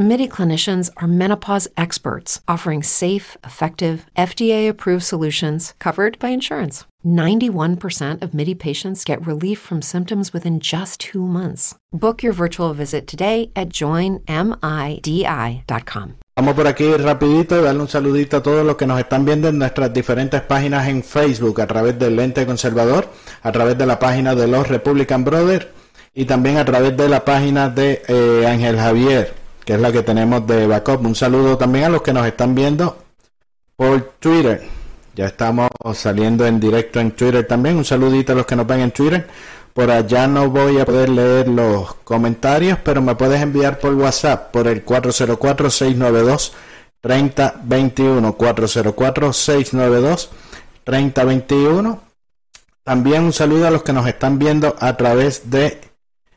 MIDI clinicians are menopause experts offering safe, effective, FDA approved solutions covered by insurance. 91% of MIDI patients get relief from symptoms within just two months. Book your virtual visit today at joinmidi.com. Vamos por aquí rapidito darle un saludito a todos los que nos están viendo en nuestras diferentes páginas en Facebook, a través del Lente Conservador, a través de la página de los Republican Brothers y también a través de la página de eh, Ángel Javier, es la que tenemos de Backup. Un saludo también a los que nos están viendo por Twitter. Ya estamos saliendo en directo en Twitter también. Un saludito a los que nos ven en Twitter. Por allá no voy a poder leer los comentarios, pero me puedes enviar por WhatsApp por el 404-692-3021. 404-692-3021. También un saludo a los que nos están viendo a través de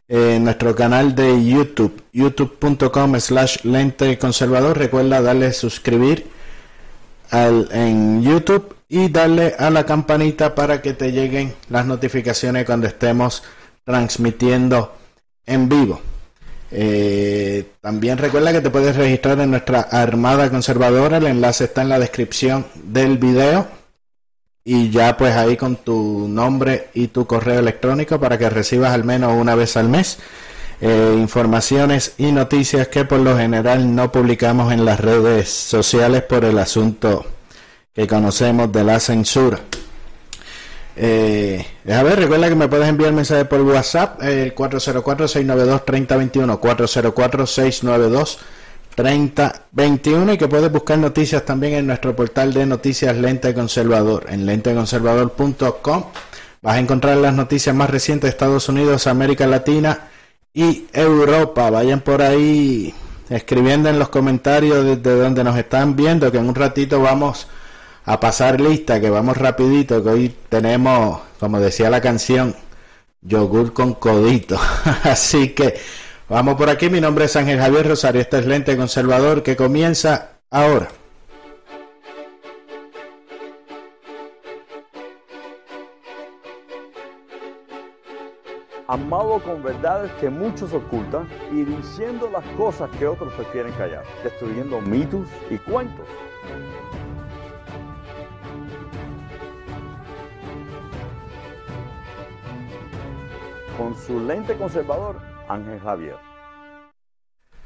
eh, nuestro canal de YouTube, youtube.com slash lente conservador. Recuerda darle suscribir al, en YouTube y darle a la campanita para que te lleguen las notificaciones cuando estemos transmitiendo en vivo. Eh, también recuerda que te puedes registrar en nuestra Armada Conservadora, el enlace está en la descripción del video y ya pues ahí con tu nombre y tu correo electrónico para que recibas al menos una vez al mes eh, informaciones y noticias que por lo general no publicamos en las redes sociales por el asunto que conocemos de la censura. Eh, a ver, recuerda que me puedes enviar mensaje por WhatsApp, el 404-692-3021, 404-692-3021 y que puedes buscar noticias también en nuestro portal de noticias Lente Conservador, en lenteconservador.com. Vas a encontrar las noticias más recientes de Estados Unidos, América Latina y Europa. Vayan por ahí escribiendo en los comentarios desde donde nos están viendo, que en un ratito vamos a pasar lista, que vamos rapidito, que hoy tenemos, como decía la canción, yogur con codito. Así que vamos por aquí. Mi nombre es Ángel Javier Rosario. Este es Lente Conservador que comienza ahora. amado con verdades que muchos ocultan y diciendo las cosas que otros prefieren callar, destruyendo mitos y cuentos con su lente conservador, Ángel Javier.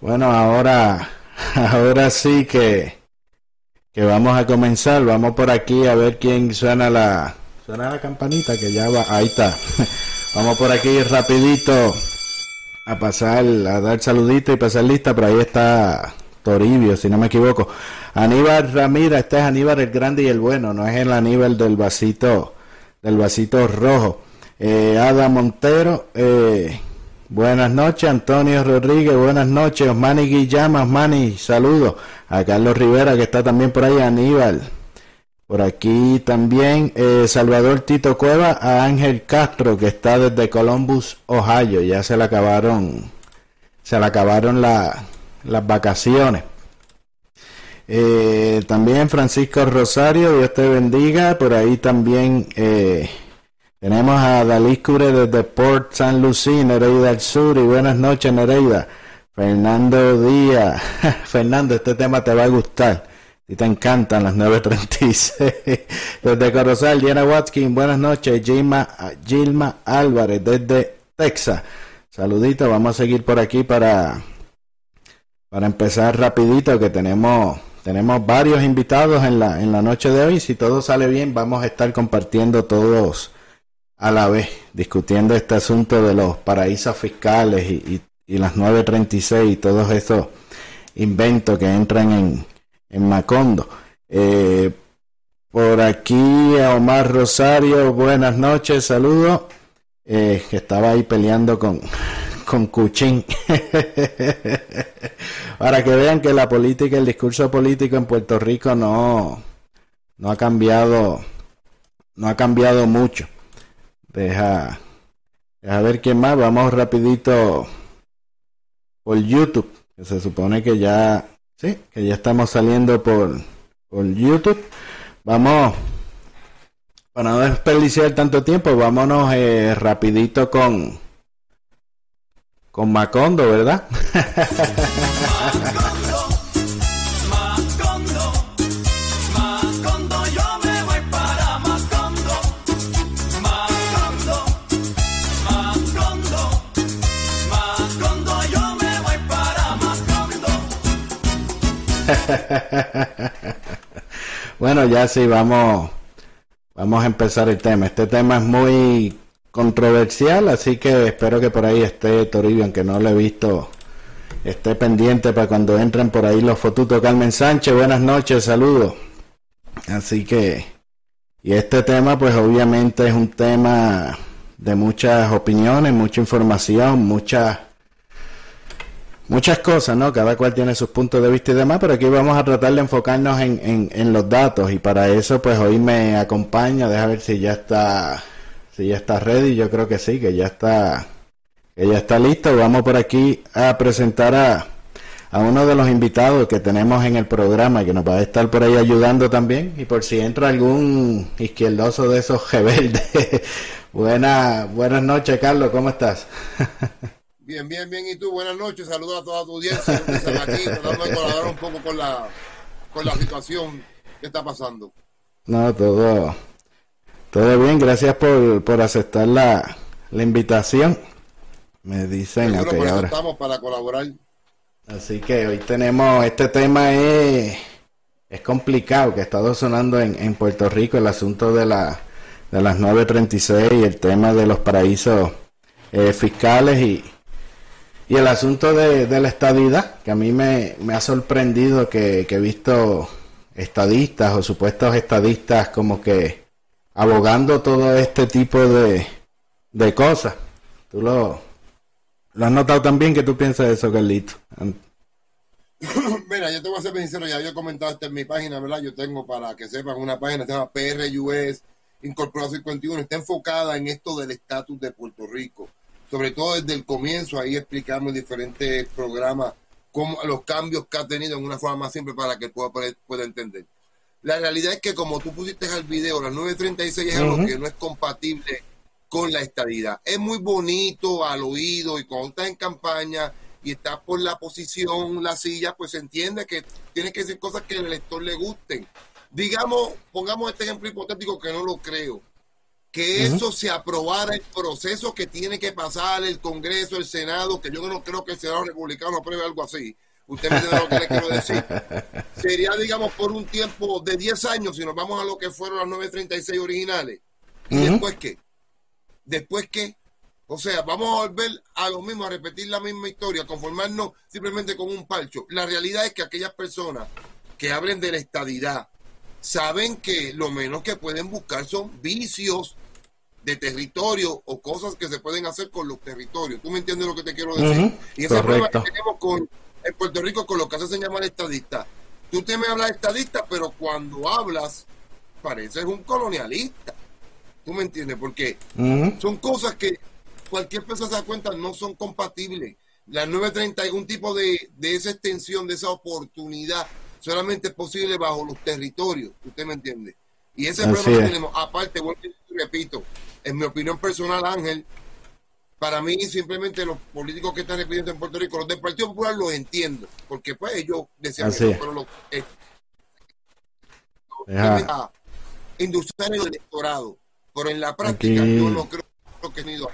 Bueno, ahora, ahora sí que, que vamos a comenzar. Vamos por aquí a ver quién suena la, suena la campanita que ya va. Ahí está. Vamos por aquí rapidito a pasar, a dar saludito y pasar lista. Por ahí está Toribio, si no me equivoco. Aníbal Ramírez, este es Aníbal el grande y el bueno, no es el Aníbal del vasito, del vasito rojo. Eh, Ada Montero, eh, Buenas noches, Antonio Rodríguez. Buenas noches, Osmani Guillama. Osmani, saludos. A Carlos Rivera, que está también por ahí, Aníbal. Por aquí también eh, Salvador Tito Cueva, a Ángel Castro, que está desde Columbus, Ohio. Ya se le acabaron, se le acabaron las vacaciones. Eh, también Francisco Rosario, Dios te bendiga. Por ahí también eh, tenemos a Dalí Cure desde Port San Lucie, Nereida del Sur. Y buenas noches, Nereida. Fernando Díaz. Fernando, este tema te va a gustar. Si te encantan las 9.36. Desde Corozal, Diana Watkins, buenas noches. Gilma, Gilma Álvarez, desde Texas. Saludito, vamos a seguir por aquí para, para empezar rapidito que tenemos, tenemos varios invitados en la, en la noche de hoy. Si todo sale bien, vamos a estar compartiendo todos a la vez, discutiendo este asunto de los paraísos fiscales y, y, las 936 y todos esos inventos que entran en, en Macondo. Eh, por aquí a Omar Rosario, buenas noches, saludos. Eh, que estaba ahí peleando con, con Cuchín. Para que vean que la política, el discurso político en Puerto Rico no, no ha cambiado, no ha cambiado mucho. Deja, deja ver quién más. Vamos rapidito por YouTube. Que se supone que ya, sí, que ya estamos saliendo por, por YouTube. Vamos, para no desperdiciar tanto tiempo, vámonos eh, rapidito con, con Macondo, ¿verdad? bueno, ya sí, vamos, vamos a empezar el tema. Este tema es muy controversial, así que espero que por ahí esté Toribio, aunque no lo he visto, esté pendiente para cuando entren por ahí los fotutos. Carmen Sánchez, buenas noches, saludos. Así que, y este tema, pues obviamente es un tema de muchas opiniones, mucha información, muchas muchas cosas, ¿no? Cada cual tiene sus puntos de vista y demás, pero aquí vamos a tratar de enfocarnos en, en, en los datos y para eso pues hoy me acompaña, deja ver si ya está, si ya está ready, yo creo que sí, que ya está, que ya está listo. Vamos por aquí a presentar a, a uno de los invitados que tenemos en el programa que nos va a estar por ahí ayudando también y por si entra algún izquierdoso de esos rebeldes. Buena, buenas noches, Carlos, ¿cómo estás? Bien, bien, bien. ¿Y tú? Buenas noches. Saludos a toda tu audiencia. aquí tratando de colaborar un poco con la, con la situación que está pasando. No, todo, todo bien. Gracias por, por aceptar la, la invitación. Me dicen que ahora. estamos para colaborar. Así que hoy tenemos, este tema es, es complicado, que ha estado sonando en, en Puerto Rico el asunto de, la, de las 936 y el tema de los paraísos eh, fiscales y, y el asunto de, la estadidad, que a mí me, ha sorprendido que, he visto estadistas o supuestos estadistas como que abogando todo este tipo de, de cosas. ¿Tú lo, lo has notado también que tú piensas de eso, Carlito? Mira, yo te voy a ser sincero, ya había comentado esto en mi página, ¿verdad? Yo tengo para que sepan una página que se llama PRUS Incorporado 51, está enfocada en esto del estatus de Puerto Rico sobre todo desde el comienzo, ahí explicamos diferentes programas, cómo, los cambios que ha tenido en una forma más simple para que pueda, pueda entender. La realidad es que como tú pusiste al video, las 936 es algo que no es compatible con la estadidad. Es muy bonito al oído y cuando estás en campaña y estás por la posición, la silla, pues se entiende que tiene que decir cosas que al elector le gusten. Digamos, pongamos este ejemplo hipotético que no lo creo que eso se aprobara el proceso que tiene que pasar el Congreso, el Senado, que yo no creo que el Senado republicano apruebe algo así. Usted me entiende lo que le quiero decir. Sería, digamos, por un tiempo de 10 años, si nos vamos a lo que fueron las 936 originales. ¿Y después qué? ¿Después qué? O sea, vamos a volver a lo mismo, a repetir la misma historia, conformarnos simplemente con un palcho. La realidad es que aquellas personas que hablen de la estadidad, saben que lo menos que pueden buscar son vicios de territorio o cosas que se pueden hacer con los territorios. ¿Tú me entiendes lo que te quiero decir? y ese problema que tenemos con, en Puerto Rico con lo que se llama estadista. Tú te me hablas estadista, pero cuando hablas pareces un colonialista. ¿Tú me entiendes? Porque son cosas que cualquier persona se da cuenta no son compatibles. La 930 es un tipo de, de esa extensión, de esa oportunidad solamente es posible bajo los territorios, usted me entiende. Y ese problema que tenemos, aparte, vuelvo y repito, en mi opinión personal, Ángel, para mí simplemente los políticos que están representando en Puerto Rico, los del Partido Popular los entiendo, porque pues ellos decían Así eso, es. pero los, eh, Deja- industrial en el electorado, pero en la práctica Aquí. yo no creo que ni dos.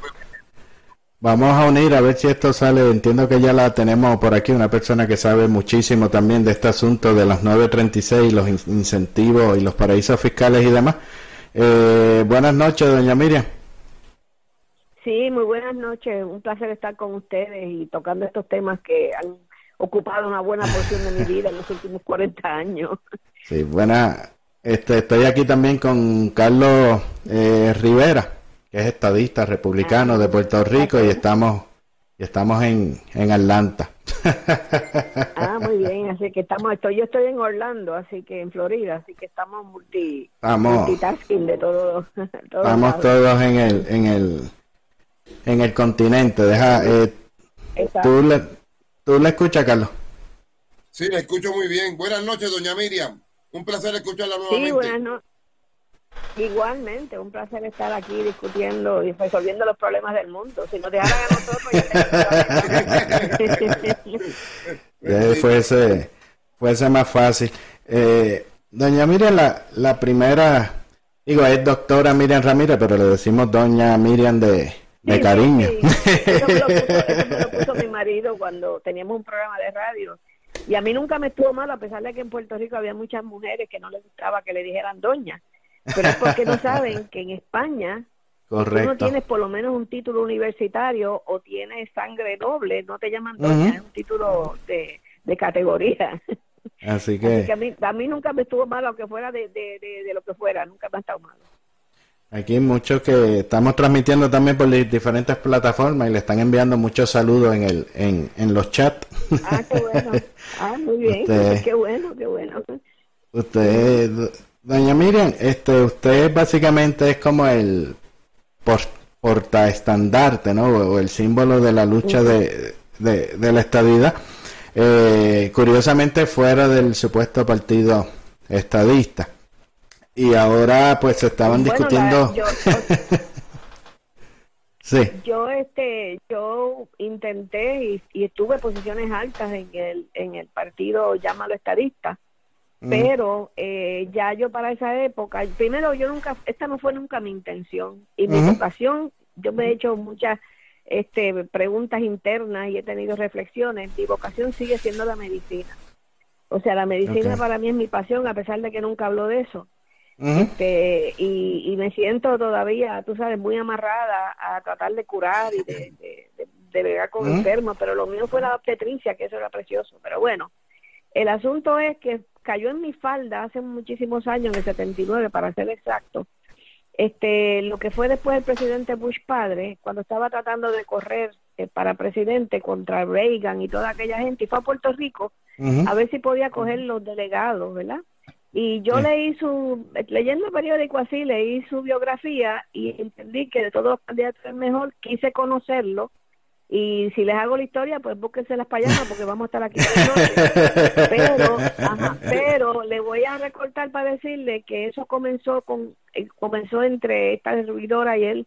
Vamos a unir a ver si esto sale. Entiendo que ya la tenemos por aquí, una persona que sabe muchísimo también de este asunto de los 936, los in- incentivos y los paraísos fiscales y demás. Eh, buenas noches, doña Miriam. Sí, muy buenas noches. Un placer estar con ustedes y tocando estos temas que han ocupado una buena porción de mi vida en los últimos 40 años. Sí, buena. Este, estoy aquí también con Carlos eh, Rivera, que es estadista republicano de Puerto Rico y estamos y estamos en, en Atlanta. Ah, muy bien. Así que estamos, estoy, yo estoy en Orlando, así que en Florida, así que estamos multi, Estamos- multitasking de todo. todos Estamos todos en el en el en el continente. Deja eh, tú le tú le escuchas, Carlos. Sí, la escucho muy bien. Buenas noches, doña Miriam. Un placer escucharla Sí, nuevamente. buenas noches. Igualmente, un placer estar aquí discutiendo y resolviendo los problemas del mundo. Si nos dejaran a nosotros, ya Eh, fuese, fuese más fácil. Eh, doña Miriam, la, la primera, digo, es doctora Miriam Ramírez, pero le decimos doña Miriam de, de Sí, cariño. sí, sí. Eso me lo puso, eso me lo puso mi marido cuando teníamos un programa de radio. Y a mí nunca me estuvo mal, a pesar de que en Puerto Rico había muchas mujeres que no les gustaba que le dijeran doña. Pero es porque no saben que en España tú no tienes por lo menos un título universitario o tienes sangre noble, no te llaman doña, es un título de, de categoría. Así Así que a mí, a mí nunca me estuvo mal, aunque fuera de, de, de, de lo que fuera, nunca me ha estado mal. aquí muchos que estamos transmitiendo también por di- diferentes plataformas y le están enviando muchos saludos en el en, en los chats. Ah, qué bueno. Ah, muy bien. Usted- Qué bueno, qué bueno. Usted, doña Miriam, este, usted básicamente es como el por, portaestandarte, ¿no? O, el símbolo de la lucha de, de, de la estadidad. Eh, curiosamente fuera del supuesto partido estadista. Y ahora pues se estaban Bueno, discutiendo. la- yo, sí, yo, este, yo intenté y, y estuve en posiciones altas en el, en el partido, llámalo estadista, pero eh, ya yo para esa época, primero yo nunca, esta no fue nunca mi intención y mi vocación, yo me he hecho muchas este, preguntas internas y he tenido reflexiones, mi vocación sigue siendo la medicina. O sea, la medicina para mí es mi pasión, a pesar de que nunca hablo de eso. Este, y, y me siento todavía, tú sabes, muy amarrada a tratar de curar y de, de, de, de bregar con Ujú. enfermos, pero lo mío fue la obstetricia, que eso era precioso. Pero bueno, el asunto es que cayó en mi falda hace muchísimos años, en el 79 para ser exacto, este, lo que fue después el presidente Bush padre, cuando estaba tratando de correr eh, para presidente contra Reagan y toda aquella gente, y fue a Puerto Rico a ver si podía coger los delegados, ¿verdad? Y yo Sí. leí su, leyendo el periódico así, leí su biografía y entendí que de todos los candidatos el mejor, quise conocerlo y si les hago la historia, pues búsquense las payamas porque vamos a estar aquí noche. Pero, ajá, pero le voy a recortar para decirle que eso comenzó con, eh, comenzó entre esta servidora y él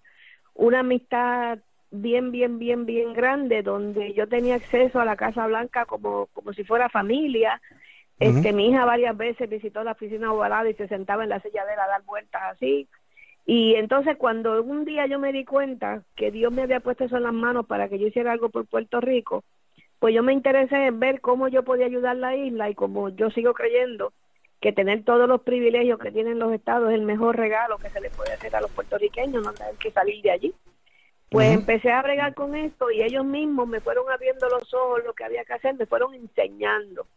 una amistad bien, bien, bien, bien grande, donde yo tenía acceso a la Casa Blanca como, como si fuera familia. Este, mi hija varias veces visitó la oficina ovalada y se sentaba en la silla de a dar vueltas así. Y entonces cuando un día yo me di cuenta que Dios me había puesto eso en las manos para que yo hiciera algo por Puerto Rico, pues yo me interesé en ver cómo yo podía ayudar la isla y como yo sigo creyendo que tener todos los privilegios que tienen los estados es el mejor regalo que se le puede hacer a los puertorriqueños, no tener que salir de allí. Pues empecé a bregar con esto y ellos mismos me fueron abriendo los ojos lo que había que hacer, me fueron enseñando.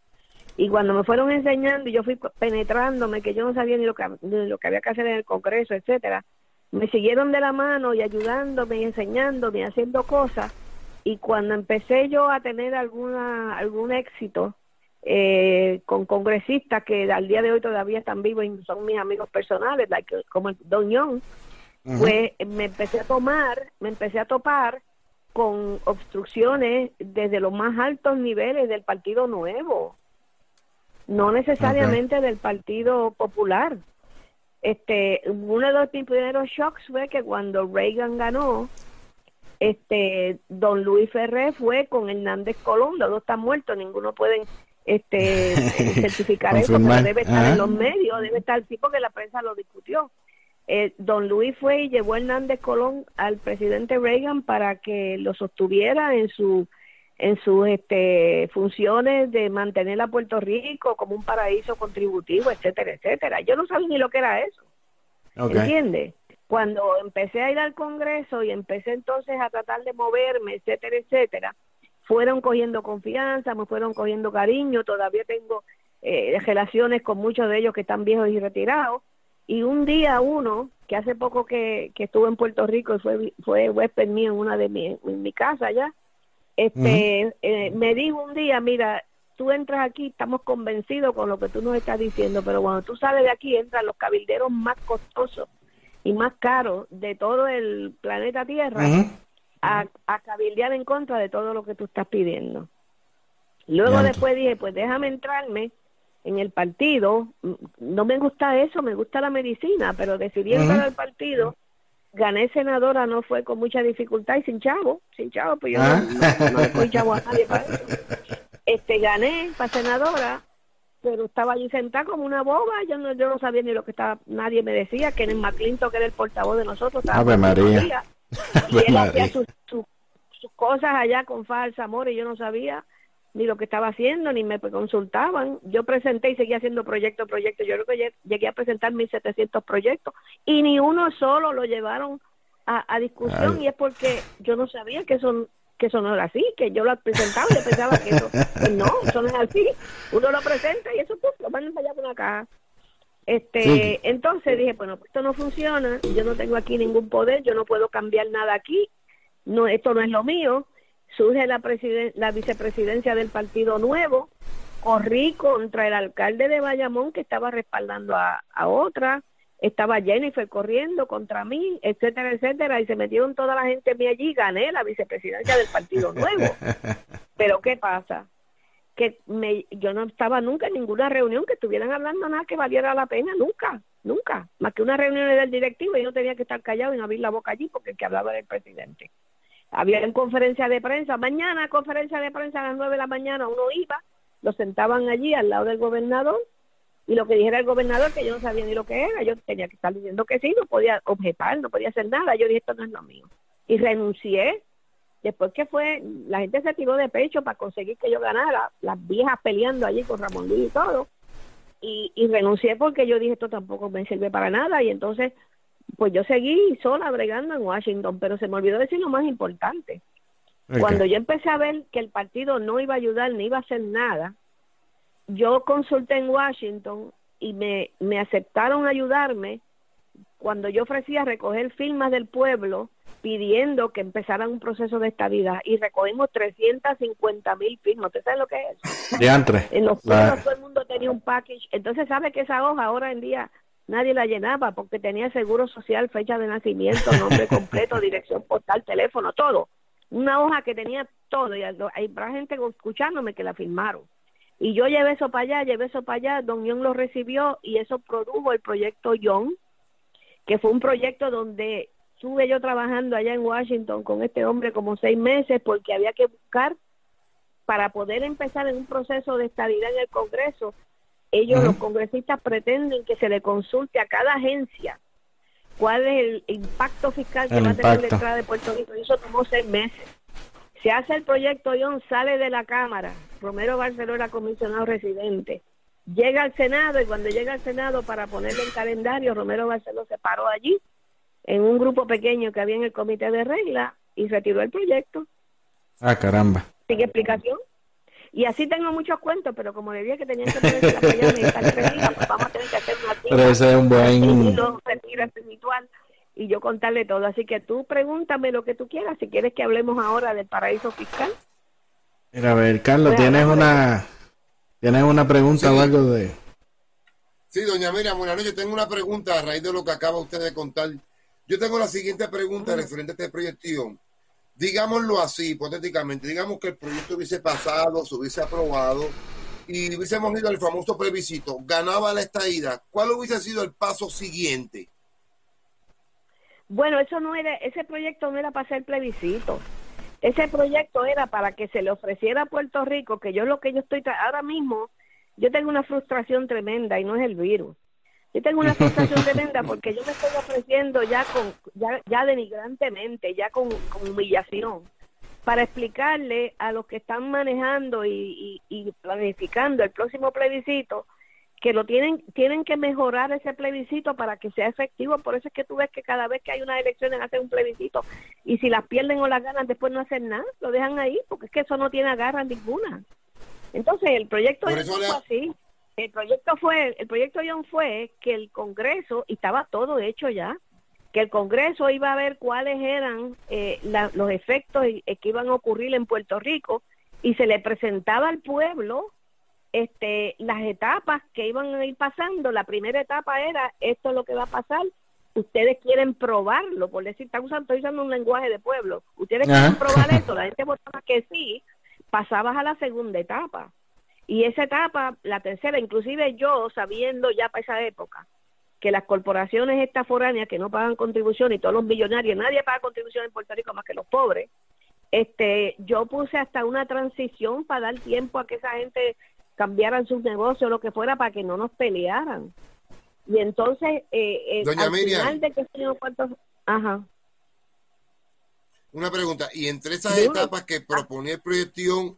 Y cuando me fueron enseñando y yo fui penetrándome, que yo no sabía ni lo que, ni lo que había que hacer en el Congreso, etcétera, me siguieron de la mano y ayudándome y enseñándome y haciendo cosas. Y cuando empecé yo a tener alguna algún éxito eh, con congresistas que al día de hoy todavía están vivos y son mis amigos personales, like, como el Don Young, Ujú. pues me empecé a tomar, me empecé a topar con obstrucciones desde los más altos niveles del Partido Nuevo, no necesariamente del Partido Popular. Este, uno de los primeros shocks fue que cuando Reagan ganó, Este, don Luis Ferré fue con Hernández Colón, los dos están muertos, ninguno puede este, certificar eso, pero debe estar en los medios, debe estar, sí, porque la prensa lo discutió. Eh, don Luis fue y llevó a Hernández Colón al presidente Reagan para que lo sostuviera en su en sus este, funciones de mantener a Puerto Rico como un paraíso contributivo, etcétera, etcétera. Yo no sabía ni lo que era eso. ¿Entiendes? Cuando empecé a ir al Congreso y empecé entonces a tratar de moverme, etcétera, etcétera, fueron cogiendo confianza, me fueron cogiendo cariño, todavía tengo eh, relaciones con muchos de ellos que están viejos y retirados. Y un día uno, que hace poco que, que estuvo en Puerto Rico y fue, fue huésped mío en una de mi, en mi casa allá, este, eh, me dijo un día, mira, tú entras aquí, estamos convencidos con lo que tú nos estás diciendo, pero cuando tú sales de aquí entran los cabilderos más costosos y más caros de todo el planeta Tierra a, a cabildear en contra de todo lo que tú estás pidiendo. Luego después dije, pues déjame entrarme en el partido. No me gusta eso, me gusta la medicina, pero decidí entrar al partido gané senadora no fue con mucha dificultad y sin chavo, sin chavo, pues yo no, ah. no, chavo a nadie para eso. Este, gané para senadora, pero estaba allí sentada como una boba, yo no, yo no sabía ni lo que estaba, nadie me decía, que en el McClinton, que era el portavoz de nosotros, estaba Ave María. y él hacía sus, sus, cosas allá con falsa amor y yo no sabía ni lo que estaba haciendo, ni me consultaban. Yo presenté y seguía haciendo proyecto, proyecto. Yo creo que llegué a presentar 1.700 proyectos y ni uno solo lo llevaron a, discusión y es porque yo no sabía que eso, que eso no era así, que yo lo presentaba y pensaba que eso, no, eso no es así. Uno lo presenta y eso pues, lo mandan para allá por acá. Este, entonces dije, bueno, pues esto no funciona, yo no tengo aquí ningún poder, yo no puedo cambiar nada aquí, no, esto no es lo mío, surge la, la vicepresidencia del Partido Nuevo, corrí contra el alcalde de Bayamón que estaba respaldando a, otra, estaba Jennifer corriendo contra mí, etcétera, etcétera, y se metieron toda la gente mí allí, gané la vicepresidencia del Partido Nuevo. Pero ¿qué pasa? Que me, yo no estaba nunca en ninguna reunión que estuvieran hablando nada que valiera la pena, nunca, nunca, más que una reunión del directivo y yo tenía que estar callado y no abrir la boca allí porque el que hablaba era el presidente había conferencia de prensa, mañana conferencia de prensa a las nueve de la mañana, uno iba, lo sentaban allí al lado del gobernador y lo que dijera el gobernador, que yo no sabía ni lo que era, yo tenía que estar diciendo que sí, no podía objetar, no podía hacer nada, yo dije esto no es lo mío. Y renuncié, después que fue, la gente se tiró de pecho para conseguir que yo ganara, las viejas peleando allí con Ramón Luis y todo, y, y renuncié porque yo dije esto tampoco me sirve para nada, y entonces pues yo seguí sola bregando en Washington, pero se me olvidó decir lo más importante. Cuando yo empecé a ver que el partido no iba a ayudar ni iba a hacer nada, yo consulté en Washington y me, me aceptaron ayudarme cuando yo ofrecía recoger firmas del pueblo pidiendo que empezaran un proceso de estabilidad y recogimos 350 mil firmas. ¿Usted sabe lo que es? De antes. En los pueblos todo el mundo tenía un package. Entonces, ¿sabe que esa hoja ahora en día nadie la llenaba porque tenía seguro social, fecha de nacimiento, nombre completo, dirección postal, teléfono, todo. Una hoja que tenía todo y hay gente escuchándome que la firmaron. Y yo llevé eso para allá, llevé eso para allá, Don Young lo recibió y eso produjo el proyecto Young, que fue un proyecto donde estuve yo trabajando allá en Washington con este hombre como seis meses porque había que buscar para poder empezar en un proceso de estabilidad en el Congreso ellos, los congresistas, pretenden que se le consulte a cada agencia cuál es el impacto fiscal que va a tener la entrada de Puerto Rico. Y eso tomó seis meses. Se hace el proyecto John, sale de la Cámara. Romero Barceló era comisionado residente. Llega al Senado y cuando llega al Senado para ponerle el calendario, Romero Barceló se paró allí en un grupo pequeño que había en el comité de regla y retiró el proyecto. Ah, caramba. Sin explicación. Y así tengo muchos cuentos, pero como le dije que tenían que ponerse la payana y estar pues vamos a tener que hacer una Pero ese es un buen... retiro espiritual y yo contarle todo. Así que tú pregúntame lo que tú quieras, si quieres que hablemos ahora del paraíso fiscal. Mira, a ver, Carlos, ¿tienes una, ¿tienes una pregunta o algo de...? Sí, doña Miriam, buenas noches. Tengo una pregunta a raíz de lo que acaba usted de contar. Yo tengo la siguiente pregunta referente a este proyecto digámoslo así, hipotéticamente, digamos que el proyecto hubiese pasado, se hubiese aprobado y hubiésemos ido al famoso plebiscito, ganaba la estadía, ¿cuál hubiese sido el paso siguiente? Bueno, eso no era, ese proyecto no era para hacer plebiscito. Ese proyecto era para que se le ofreciera a Puerto Rico, que yo lo que yo estoy, ahora mismo, yo tengo una frustración tremenda y no es el virus. Yo tengo una frustración tremenda porque yo me estoy ofreciendo ya con ya, ya denigrantemente, ya con, humillación, para explicarle a los que están manejando y, y, planificando el próximo plebiscito que lo tienen tienen que mejorar ese plebiscito para que sea efectivo. Por eso es que tú ves que cada vez que hay unas elecciones hacen un plebiscito y si las pierden o las ganan después no hacen nada, lo dejan ahí porque es que eso no tiene agarra ninguna. Entonces el proyecto es así el proyecto fue, el proyecto John fue que el Congreso, y estaba todo hecho ya, que el Congreso iba a ver cuáles eran eh, los efectos eh, que iban a ocurrir en Puerto Rico y se le presentaba al pueblo este, las etapas que iban a ir pasando. La primera etapa era, esto es lo que va a pasar, ustedes quieren probarlo, por decir, está usando, estoy usando un lenguaje de pueblo, ustedes quieren probar esto, la gente votaba que sí, pasabas a la segunda etapa. Y esa etapa, la tercera, inclusive yo sabiendo ya para esa época que las corporaciones estas foráneas que no pagan contribución y todos los millonarios, nadie paga contribución en Puerto Rico más que los pobres, este, yo puse hasta una transición para dar tiempo a que esa gente cambiaran sus negocios, lo que fuera, para que no nos pelearan. Y entonces, eh, eh al final de que cuántos... Ajá. Una pregunta, y entre esas etapas que proponía el proyecto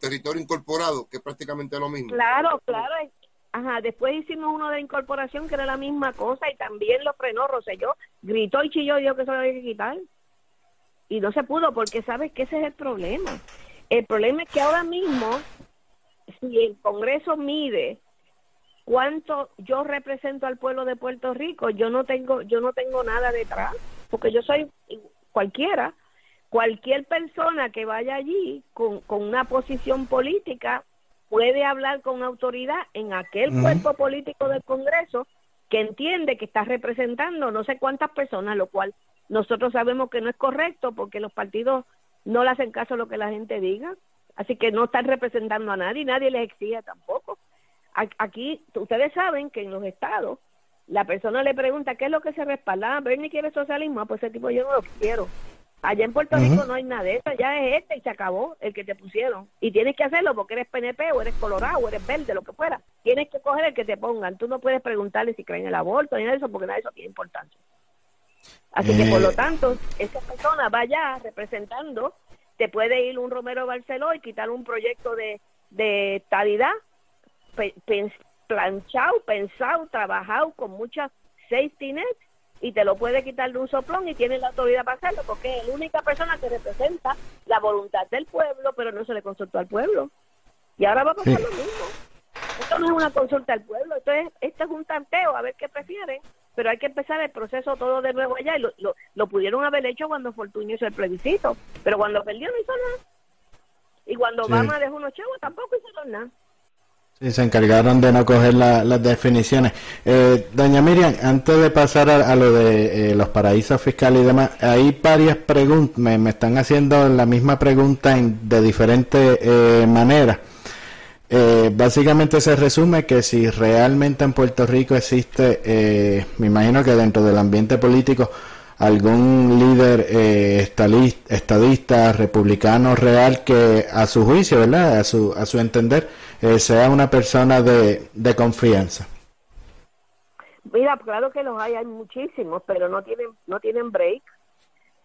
Territorio incorporado, que es prácticamente lo mismo. Claro, claro. Ajá, después hicimos uno de incorporación que era la misma cosa y también lo frenó Roselló. Gritó y chilló, dijo que se lo había que quitar. Y no se pudo porque sabes que ese es el problema. El problema es que ahora mismo, si el Congreso mide cuánto yo represento al pueblo de Puerto Rico, yo no tengo, yo no tengo nada detrás, porque yo soy cualquiera cualquier persona que vaya allí con, una posición política puede hablar con autoridad en aquel cuerpo político del Congreso que entiende que está representando no sé cuántas personas, lo cual nosotros sabemos que no es correcto porque los partidos no le hacen caso a lo que la gente diga, así que no están representando a nadie, nadie les exige tampoco. Aquí, ustedes saben que en los estados, la persona le pregunta qué es lo que se respalda, ah, Bernie quiere socialismo, ah, pues ese tipo yo no lo quiero. Allá en Puerto Rico no hay nada de eso, ya es este y se acabó el que te pusieron. Y tienes que hacerlo porque eres PNP o eres colorado o eres verde, lo que fuera. Tienes que coger el que te pongan. Tú no puedes preguntarle si creen en el aborto ni nada de eso porque nada de eso tiene importancia. Así que por lo eh. tanto, esa persona vaya representando, te puede ir un Romero Barceló y quitar un proyecto de, de talidad planchado, pensado, trabajado con muchas safety nets y te lo puede quitar de un soplón y tiene la autoridad para hacerlo porque es la única persona que representa la voluntad del pueblo, pero no se le consultó al pueblo. Y ahora va a pasar lo mismo. Esto no es una consulta al pueblo, esto es, esto es un tanteo a ver qué prefieren, pero hay que empezar el proceso todo de nuevo allá y lo, lo, pudieron haber hecho cuando Fortunio hizo el plebiscito, pero cuando perdió no hizo nada. Y cuando Obama dejó unos chavos tampoco hizo nada. Sí, se encargaron de no coger las definiciones. Eh, doña Miriam, antes de pasar a, lo de eh, los paraísos fiscales y demás, hay varias preguntas, me, están haciendo la misma pregunta de diferentes eh, maneras. básicamente se resume que si realmente en Puerto Rico existe, me imagino que dentro del ambiente político, algún líder estadista, republicano real que a su juicio, ¿verdad? A su, a su entender, eh, sea una persona de, de confianza. Mira, claro que los hay, hay muchísimos, pero no tienen, no tienen break.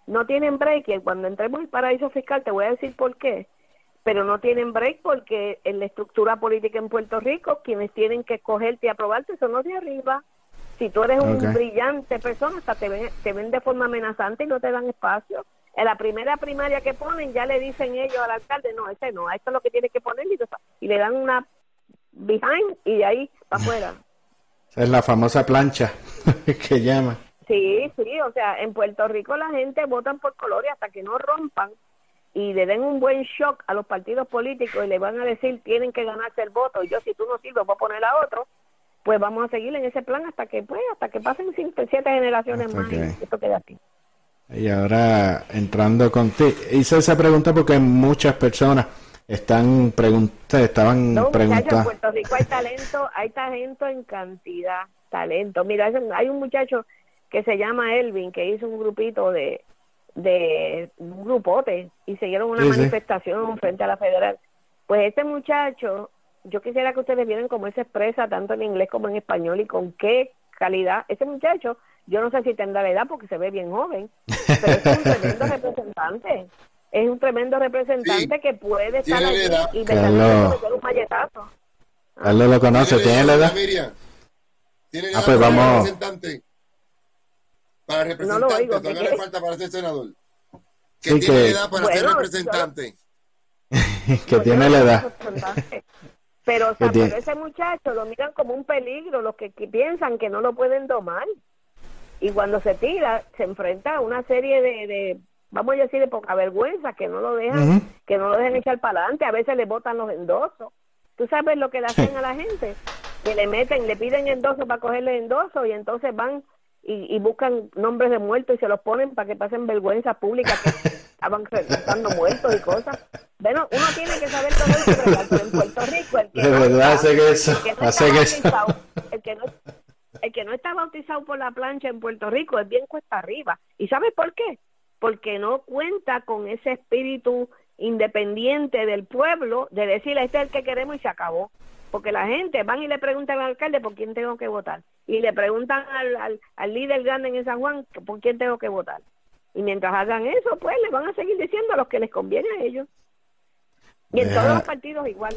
No tienen break y cuando entremos al paraíso fiscal te voy a decir por qué. Pero no tienen break porque en la estructura política en Puerto Rico quienes tienen que escogerte y aprobarte son los de arriba. Si tú eres un brillante persona, hasta te ven, te ven de forma amenazante y no te dan espacio. En la primera primaria que ponen ya le dicen ellos al alcalde, no, ese no, esto es lo que tiene que poner y, le dan una behind y de ahí para afuera. Esa es la famosa plancha que llama. Sí, sí, o sea, en Puerto Rico la gente votan por color y hasta que no rompan y le den un buen shock a los partidos políticos y le van a decir tienen que ganarse el voto y yo si tú no sirves voy a poner a otro, pues vamos a seguir en ese plan hasta que pues hasta que pasen cinco, siete generaciones Hasta más que- y esto queda aquí. Y ahora entrando contigo, hice esa pregunta porque muchas personas están preguntando, estaban No, muchachos, en preguntando. Puerto Rico hay talento, hay talento en cantidad, talento. Mira, hay un- muchacho que se llama Elvin, que hizo un grupito de, de un grupote y siguieron una Sí, sí. manifestación frente a la federal. Pues este muchacho, yo quisiera que ustedes vieran cómo él se expresa tanto en inglés como en español y con qué calidad. Ese muchacho, yo no sé si tendrá la edad porque se ve bien joven, pero es un tremendo representante. Es un tremendo representante que puede estar tiene allí edad. y Carlos. meter un malletazo. Carlos lo conoce, ¿tiene la edad? Miriam? ¿Tiene Ah, edad pues para vamos. representante? Para No representante, lo oigo, todavía le falta para ser senador. Que Sí, tiene que- edad para ser Bueno, representante. que Yo tiene no la soy edad. Pero, o sea, pero ese muchacho lo miran como un peligro, los que, que piensan que no lo pueden domar. Y cuando se tira, se enfrenta a una serie de, de vamos a decir, de poca vergüenza, que no lo dejan, que no lo dejan echar para adelante. A veces le botan los endosos. ¿Tú sabes lo que le hacen a la gente? Que le meten, le piden endosos para cogerle endosos y entonces van y, y buscan nombres de muertos y se los ponen para que pasen vergüenza pública que estaban reportando muertos y cosas. Bueno, uno tiene que saber todo eso, pero en Puerto Rico el que De no verdad, está- hacen eso, el que no está eso. bautizado, el que no el que no está bautizado por la plancha en Puerto Rico es bien cuesta arriba. ¿Y sabes por qué? Porque no cuenta con ese espíritu independiente del pueblo de decir este es el que queremos y se acabó. Porque la gente van y le preguntan al alcalde por quién tengo que votar. Y le preguntan al, al, al líder grande en San Juan por quién tengo que votar. Y mientras hagan eso, pues le van a seguir diciendo a los que les conviene a ellos. Y en todos los partidos igual.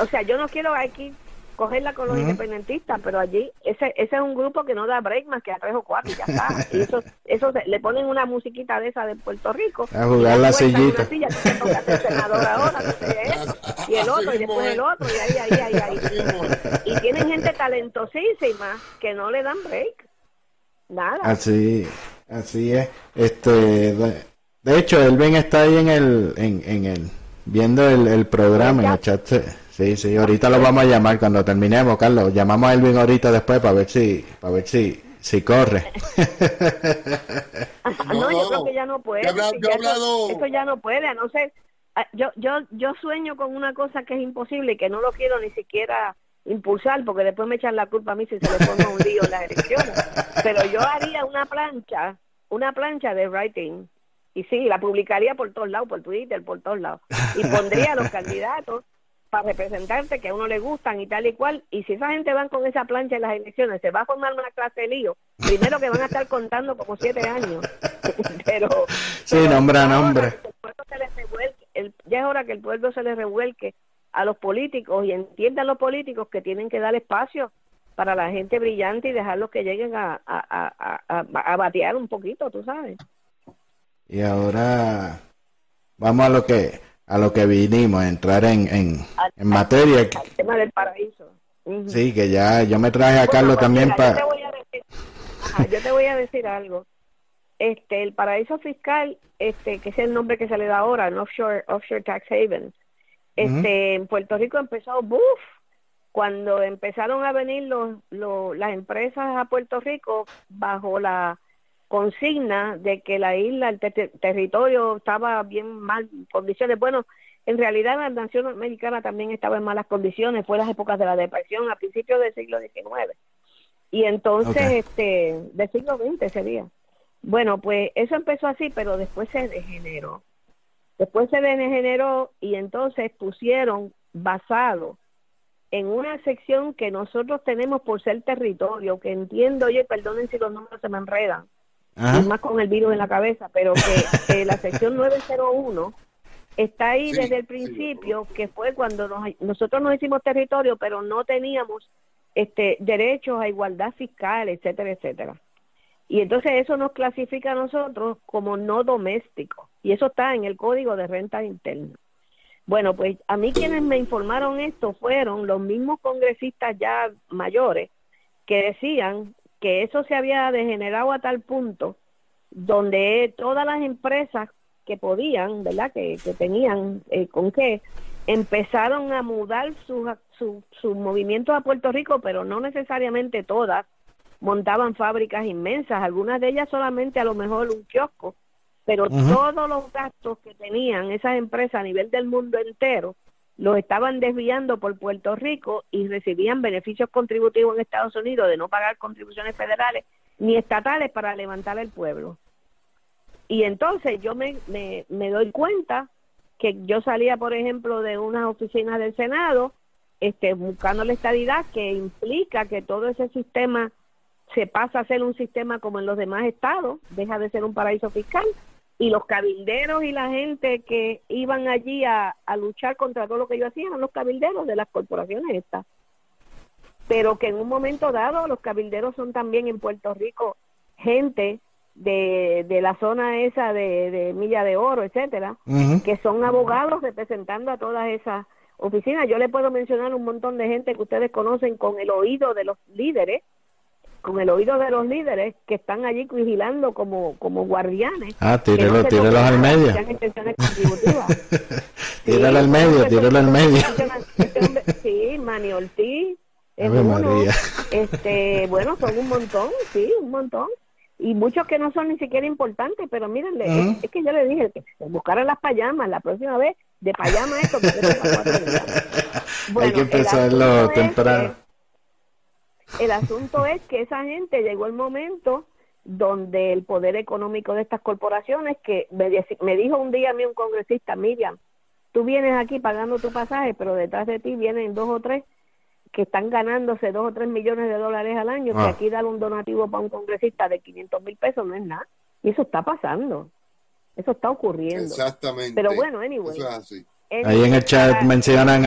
O sea, yo no quiero aquí cogerla con los Ujú. independentistas, pero allí ese ese es un grupo que no da break más que a tres o cuatro y ya está. Y eso, eso se- le ponen una musiquita de esa de Puerto Rico. A jugar la sillita. una silla, que toca senador ahora, no sé eso, y el otro, y después el otro, y ahí, ahí, ahí, ahí. Y tienen gente talentosísima que no le dan break. Nada. Así, así es. Este, de, de hecho, Elvin está ahí en el, en, en el, viendo el, el programa en el chat. Sí, sí, ahorita lo vamos a llamar cuando terminemos, Carlos. Llamamos a Elvin ahorita después para ver si, para ver si, si corre. Ah, no, yo creo que ya no puede. yo he hablado- yo he ya eso- hablado- Eso, ya no puede, a no ser. ah, Yo, yo, yo sueño con una cosa que es imposible y que no lo quiero ni siquiera impulsar porque después me echan la culpa a mí si se le pongo un lío en las elecciones. Pero yo haría una plancha, una plancha de writing y sí, la publicaría por todos lados, por Twitter, por todos lados. Y pondría a los candidatos para representarte que a uno le gustan y tal y cual. Y si esa gente van con esa plancha en las elecciones, se va a formar una clase de lío. Primero que van a estar contando como siete años. pero Sí, pero nombre a ya es hora nombre. que el pueblo se les revuelque, el- ya es hora que el pueblo se les revuelque a los políticos y entiendan los políticos que tienen que dar espacio para la gente brillante y dejarlos que lleguen a, a, a, a, a batear un poquito, tú sabes. Y ahora vamos a lo que, a lo que vinimos, a entrar en, en, en materia. Tema del paraíso. Sí, que ya yo me traje a Carlos pues también yo para... yo te voy a decir algo. Este, el paraíso fiscal, este, que es el nombre que se le da ahora, el offshore, offshore tax haven. Este, en Puerto Rico empezó, ¡buf! Cuando empezaron a venir los, los, las empresas a Puerto Rico bajo la consigna de que la isla, el ter- territorio estaba bien mal condiciones. Bueno, en realidad la nación americana también estaba en malas condiciones, fue las épocas de la depresión a principios del siglo XIX. Y entonces, este, del siglo XX sería. Bueno, pues eso empezó así, pero después se degeneró. Después se degeneró y entonces pusieron basado en una sección que nosotros tenemos por ser territorio, que entiendo, oye, perdonen si los números se me enredan, Ajá. más con el virus en la cabeza, pero que la sección 901 está ahí Sí, desde el sí, principio, que fue cuando nos- nosotros nos hicimos territorio, pero no teníamos este derechos a igualdad fiscal, etcétera, etcétera. Y entonces eso nos clasifica a nosotros como no doméstico, y eso está en el Código de Renta Interna. Bueno, pues a mí quienes me informaron esto fueron los mismos congresistas ya mayores que decían que eso se había degenerado a tal punto donde todas las empresas que podían, ¿verdad? Que, que tenían eh, con qué, empezaron a mudar sus su, sus movimientos a Puerto Rico, pero no necesariamente todas montaban fábricas inmensas, algunas de ellas solamente a lo mejor un kiosco, pero todos los gastos que tenían esas empresas a nivel del mundo entero los estaban desviando por Puerto Rico y recibían beneficios contributivos en Estados Unidos de no pagar contribuciones federales ni estatales para levantar el pueblo. Y entonces yo me, me, doy cuenta que yo salía, por ejemplo, de unas oficinas del Senado, este, buscando la estadidad, que implica que todo ese sistema se pasa a ser un sistema como en los demás estados, deja de ser un paraíso fiscal, y los cabilderos y la gente que iban allí a, a luchar contra todo lo que yo hacía eran los cabilderos de las corporaciones estas. Pero que en un momento dado los cabilderos son también en Puerto Rico gente de, de la zona esa de, de Milla de Oro, etcétera, que son abogados representando a todas esas oficinas. Yo le puedo mencionar un montón de gente que ustedes conocen con el oído de los líderes, con el oído de los líderes que están allí vigilando como, como guardianes. Ah, que no tírelo, tírelos al medio. Tíralo al Sí, medio, tíralo al medio. este Sí, Manny Ortiz es uno. María. Este, bueno, son un montón, sí, un montón. Y muchos que no son ni siquiera importantes, pero mírenle, es, es que yo le dije que buscaran las payamas la próxima vez, de payama esto, porque Hay que empezarlo temprano. que- el asunto es que esa gente llegó el momento donde el poder económico de estas corporaciones, que me, dijo un día a mí un congresista, Miriam, tú vienes aquí pagando tu pasaje, pero detrás de ti vienen dos o tres que están ganándose dos o tres millones de dólares al año, que Ah. aquí dar un donativo para un congresista de 500 mil pesos no es nada. Y eso está pasando. Eso está ocurriendo. Exactamente. Pero bueno, anyway. Eso es así. Ahí en el chat mencionan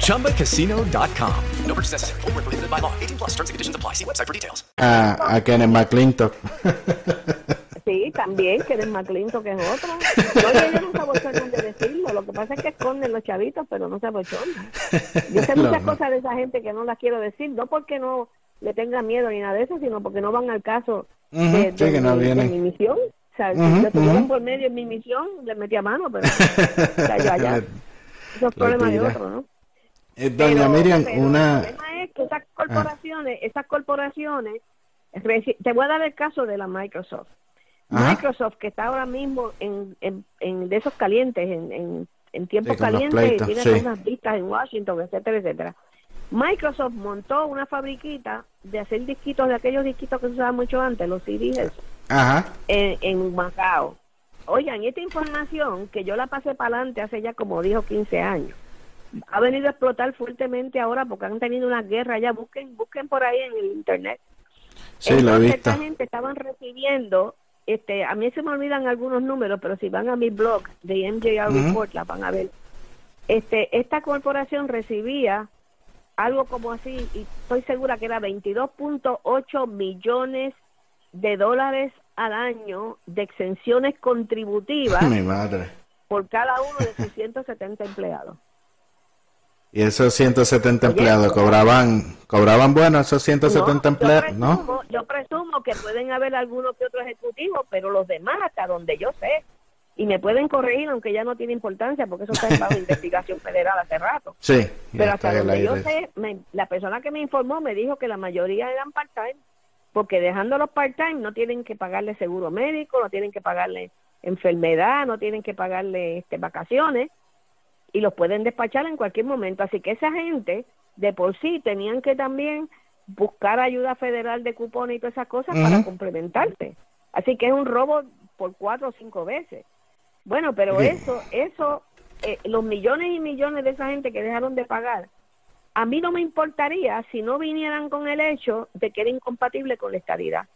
ChumbaCasino.com. No purchase necessary. Void where prohibited by law. 18 plus terms and conditions apply. See website for details. a, a Kenneth McClintock. Sí, también, McClinton, que es otro. Yo no se abochornan de decirlo. Lo que pasa es que esconden los chavitos, pero no se abochornan. Yo sé muchas no. cosas de esa gente que no las quiero decir, no porque no le tenga miedo ni nada de eso, sino porque no van al caso Ujú, de, sí, de que no mi, de vienen. mi misión. O sea, si Ujú, me tuvieron ujú. por medio en mi misión, le metí a mano, pero o sea, yo allá. Eso es problema de otro, ¿no? Eh, Doña Pero- Miriam, pero una... El problema es que esas corporaciones, esas corporaciones, te voy a dar el caso de la Microsoft. Ajá. Microsoft, que está ahora mismo en, en, en de esos calientes, en, en, en tiempos Sí, calientes, tiene sí. unas vistas en Washington, etcétera, etcétera. Microsoft montó una fabriquita de hacer disquitos, de aquellos disquitos que se usaban mucho antes, los CDs, Ajá. en, en Macao. Oigan, esta información que yo la pasé para adelante hace ya como dijo 15 años, ha venido a explotar fuertemente ahora porque han tenido una guerra allá. Busquen, busquen por ahí en el internet. Sí, Entonces, visto. Esta gente estaban recibiendo, este, a mí se me olvidan algunos números, pero si van a mi blog de MJR. Report la van a ver. Este, esta corporación recibía algo como así, y estoy segura que era 22.8 millones de dólares al año de exenciones contributivas Mi madre. por cada uno de sus 170 empleados. Y esos 170 empleados cobraban, cobraban bueno esos 170 empleados, ¿no? Presumo- Yo presumo que pueden haber algunos que otros ejecutivos, pero los demás, hasta donde yo sé, y me pueden corregir, aunque ya no tiene importancia, porque eso está en bajo investigación federal hace rato. Sí. Pero hasta donde yo sé, me- la persona que me informó me dijo que la mayoría eran part-time, porque dejándolos part-time no tienen que pagarle seguro médico, no tienen que pagarle enfermedad, no tienen que pagarle este, vacaciones, y los pueden despachar en cualquier momento. Así que esa gente, de por sí, tenían que también buscar ayuda federal de cupones y todas esas cosas para complementarse. Así que es un robo por cuatro o cinco veces. Bueno, pero eso, eso, eh, los millones y millones de esa gente que dejaron de pagar, a mí no me importaría si no vinieran con el hecho de que era incompatible con la estadidad.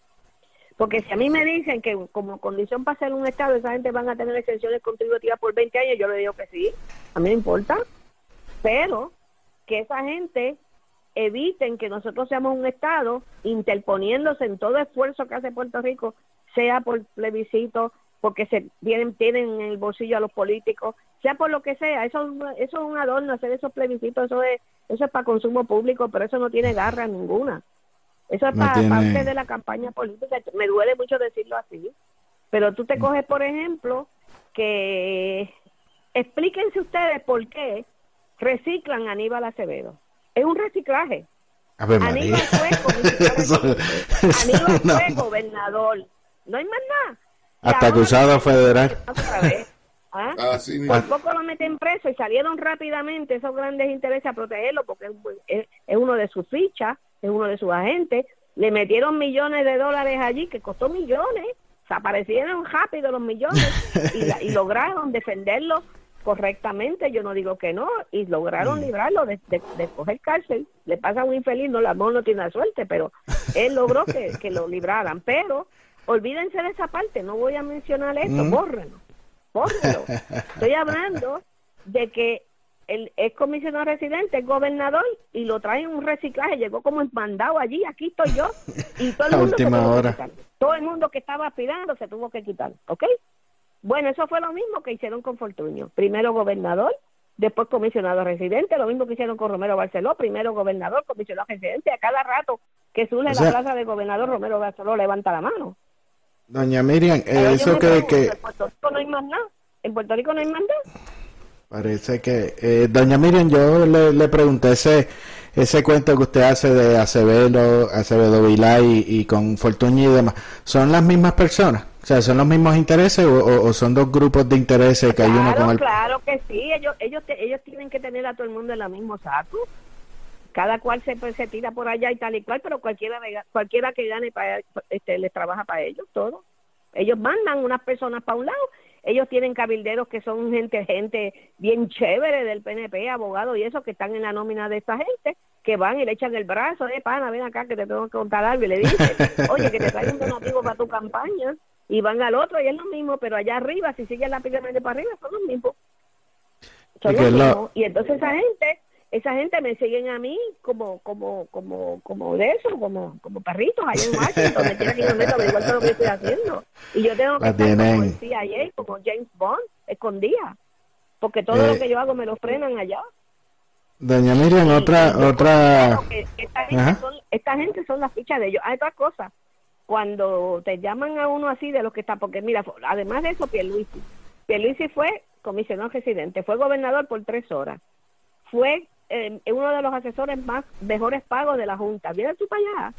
Porque si a mí me dicen que como condición para ser un Estado, esa gente van a tener exenciones contributivas por 20 años, yo le digo que sí, a mí no importa. Pero que esa gente eviten que nosotros seamos un Estado interponiéndose en todo esfuerzo que hace Puerto Rico, sea por plebiscito, porque se tienen, tienen en el bolsillo a los políticos, sea por lo que sea, eso, eso es un adorno, hacer esos plebiscitos, eso es, eso es para consumo público, pero eso no tiene garra ninguna. Eso es No para tiene- parte de la campaña política. Me duele mucho decirlo así. Pero tú te coges, por ejemplo, que explíquense ustedes por qué reciclan a Aníbal Acevedo. Es un reciclaje. Aníbal fue, Eso- Aníbal no. fue gobernador. No hay más nada. Hasta acusado federal. otra vez. ¿Ah? Así Por mismo. poco lo meten preso y salieron rápidamente esos grandes intereses a protegerlo porque es, uno de sus fichas, es uno de sus agentes. Le metieron millones de dólares allí, que costó millones. Se aparecieron rápido los millones y, la- y lograron defenderlo correctamente. Yo no digo que no, y lograron librarlo de, de, de coger cárcel. Le pasa a un infeliz, no, la no tiene la suerte, pero él logró que, que lo libraran. Pero olvídense de esa parte, no voy a mencionar esto, Mm. bórrenlo bórrelo. Estoy hablando de que el ex comisionado residente es gobernador y lo traen un reciclaje, llegó como mandado allí, aquí estoy yo, y todo el mundo se tuvo que quitar. Todo el mundo que estaba aspirando se tuvo que quitar, ¿ok? Bueno, eso fue lo mismo que hicieron con Fortuño. Primero gobernador, después comisionado residente, lo mismo que hicieron con Romero Barceló, primero gobernador, comisionado residente, a cada rato que surge O sea- la plaza de gobernador, Romero Barceló levanta la mano. Doña Miriam, eh, eso que, pregunto, que En Puerto Rico no hay más nada. En Puerto Rico no hay más nada. parece que... eh, Doña Miriam, yo le, le pregunté ese, ese cuento que usted hace de Acevedo, Acevedo Vilá y, y con Fortuño y demás. ¿Son las mismas personas? O sea, ¿son los mismos intereses o, o- o son dos grupos de intereses que hay uno con el... claro que sí. Ellos, ellos, te- ellos tienen que tener a todo el mundo en el mismo saco. Cada cual se, pues, se tira por allá y tal y cual, pero cualquiera, cualquiera que gane para, este, les trabaja para ellos, todo. Ellos mandan unas personas para un lado. Ellos tienen cabilderos que son gente, gente bien chévere del PNP, abogados y eso, que están en la nómina de esta gente, que van y le echan el brazo, eh, pana, ven acá que te tengo que contar algo. Y le dicen, oye, que te traigan un donativo para tu campaña. Y van al otro y es lo mismo, pero allá arriba, si siguen la pirámide para arriba, son los mismos. Son los mismos. Y entonces esa gente, esa gente me siguen a mí como, como, como, como de eso, como, como perritos allá en Washington, donde quiera que yo me meta, averiguar todo lo que estoy haciendo. Y yo tengo que estar como el CIA, como James Bond, escondida. Porque todo Eh. lo que yo hago me lo frenan allá. Doña Miriam, otra... Y otra... esta, gente son, esta gente son las fichas de ellos. Hay otra cosa, cuando te llaman a uno así de los que está, porque mira, además de eso, Pierluisi. Pierluisi fue comisionado residente, fue gobernador por tres horas. Fue eh, uno de los asesores más mejores pagos de la Junta. Viene tú para allá.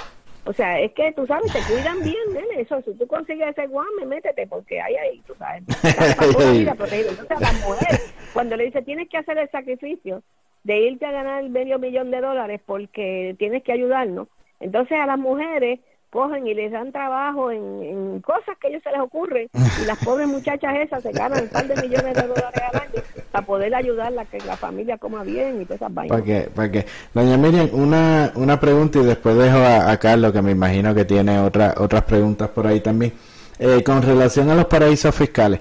O sea, es que tú sabes, te cuidan bien, nene. Eso, si tú consigues ese guame, métete, porque ahí, ahí, tú sabes. Vida protegido. Entonces, a la mujer, cuando le dice, tienes que hacer el sacrificio de irte a ganar medio millón de dólares porque tienes que ayudarnos, entonces a las mujeres cogen y les dan trabajo en, en cosas que a ellos se les ocurre y las pobres muchachas esas se ganan un par de millones de dólares al año para poder ayudarla a que la familia coma bien y todas esas vainas. ¿Para qué? Doña Miriam, una, una pregunta y después dejo a, a Carlos, que me imagino que tiene otra, otras preguntas por ahí también. Eh, con relación a los paraísos fiscales,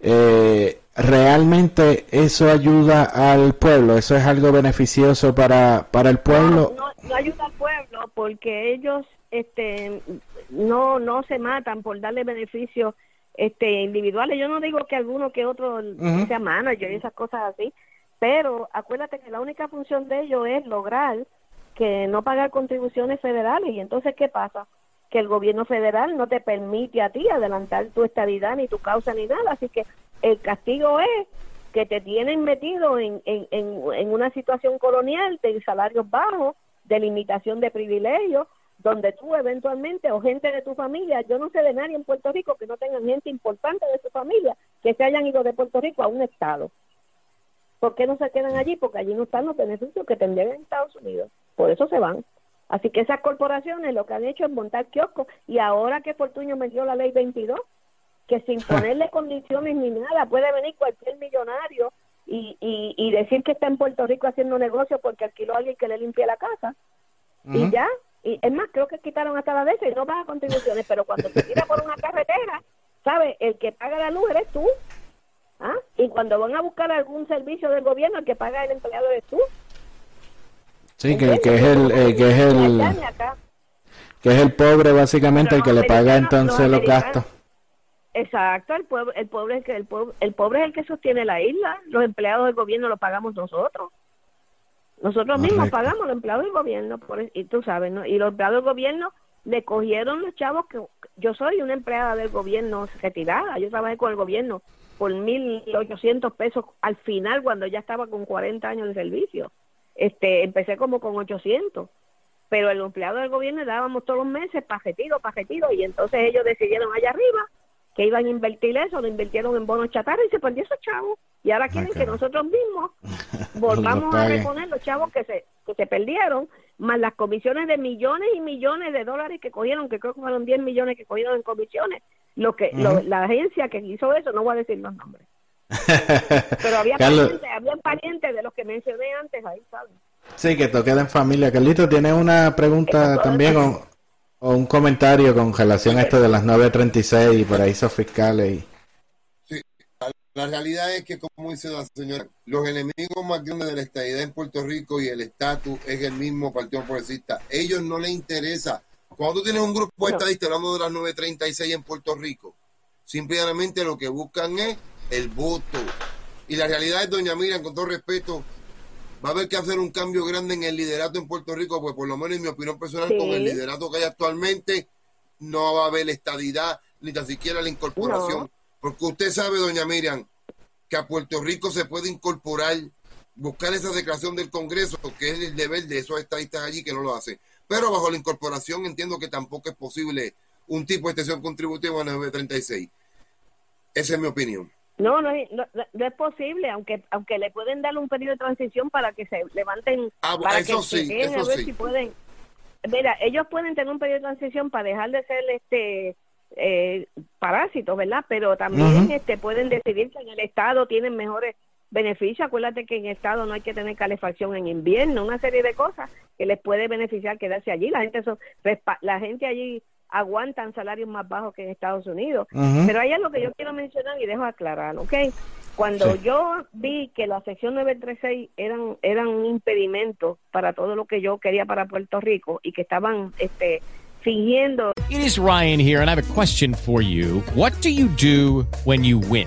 eh, ¿realmente eso ayuda al pueblo? ¿Eso es algo beneficioso para, para el pueblo? No, no, no ayuda al pueblo porque ellos este no no se matan por darle beneficios este individuales. Yo no digo que alguno que otro Ujú. sea manager y esas cosas así, pero acuérdate que la única función de ellos es lograr que no pagar contribuciones federales y entonces ¿qué pasa? Que el gobierno federal no te permite a ti adelantar tu estabilidad ni tu causa ni nada, así que el castigo es que te tienen metido en, en, en, en una situación colonial de salarios bajos, de limitación de privilegios, donde tú eventualmente o gente de tu familia, yo no sé de nadie en Puerto Rico que no tengan gente importante de su familia que se hayan ido de Puerto Rico a un estado. ¿Por qué no se quedan allí? Porque allí no están los beneficios que tendrían en Estados Unidos. Por eso se van. Así que esas corporaciones lo que han hecho es montar kioscos y ahora que Fortuño metió la ley 22, que sin ponerle condiciones ni nada puede venir cualquier millonario y, y, y decir que está en Puerto Rico haciendo negocio porque alquiló a alguien que le limpie la casa y ya. Y es más, creo que quitaron hasta la de esa y no paga contribuciones, pero cuando te tira por una carretera, ¿sabes? El que paga la luz eres tú. ¿Ah? Y cuando van a buscar algún servicio del gobierno, el que paga el empleado eres tú. Sí, que, que es el, eh, que es el, que es el pobre básicamente el que le paga entonces los gastos. Exacto, el pueblo, el pobre es que el el pobre es el que sostiene la isla. Los empleados del gobierno lo pagamos nosotros. Nosotros mismos Correcto. pagamos los empleados del gobierno, por, y tú sabes, ¿no? Y los empleados del gobierno le cogieron los chavos que yo soy una empleada del gobierno retirada, yo trabajé con el gobierno por 1.800 pesos al final cuando ya estaba con 40 años de servicio. Este, empecé como con 800, pero el empleado del gobierno le dábamos todos los meses para retiro, para retiro, y entonces ellos decidieron allá arriba que iban a invertir eso, lo invirtieron en bonos chatarra y se perdió esos chavos. Y ahora quieren que nosotros mismos volvamos a reponer los chavos que se, que se perdieron, más las comisiones de millones y millones de dólares que cogieron, que creo que fueron 10 millones que cogieron en comisiones. Lo que lo-. La agencia que hizo eso, no voy a decir los nombres, pero había parientes, había parientes de los que mencioné antes ahí, ¿sabes? Sí, que te queda en familia. Carlito, ¿tienes una pregunta también o, o un comentario con relación a esto de las 936 y paraísos fiscales? Y... Sí, la, realidad es que, como dice la señora, los enemigos más grandes de la estadidad en Puerto Rico y el estatus es el mismo Partido Progresista. Ellos no les interesa. Cuando tú tienes un grupo estadistas hablando de las 936 en Puerto Rico, simplemente lo que buscan es el voto. Y la realidad es, doña Miriam, con todo respeto, va a haber que hacer un cambio grande en el liderato en Puerto Rico, pues por lo menos en mi opinión personal, Sí. con el liderato que hay actualmente, no va a haber estadidad, ni tan siquiera la incorporación. No. Porque usted sabe, doña Miriam, que a Puerto Rico se puede incorporar, buscar esa declaración del Congreso, que es el deber de esos estadistas allí que no lo hacen. Pero bajo la incorporación entiendo que tampoco es posible un tipo de extensión contributiva en el 936. Esa es mi opinión. No, no, es- no, no es posible, aunque aunque le pueden dar un periodo de transición para que se levanten, Ah, para eso que sí, a ver sí. si pueden. Mira, ellos pueden tener un periodo de transición para dejar de ser este eh, parásitos, ¿verdad? Pero también este pueden decidir que en el estado tienen mejores beneficios. Acuérdate que en el estado no hay que tener calefacción en invierno, una serie de cosas que les puede beneficiar quedarse allí. La gente son, la gente allí aguantan salarios más bajos que en Estados Unidos. Pero hay algo que yo quiero mencionar y dejo aclarar, ¿ok? Cuando Sí. yo vi que la sección 936 eran eran un impedimento para todo lo que yo quería para Puerto Rico y que estaban este fingiendo It is Ryan here, and I have a question for you. What do you do when you win?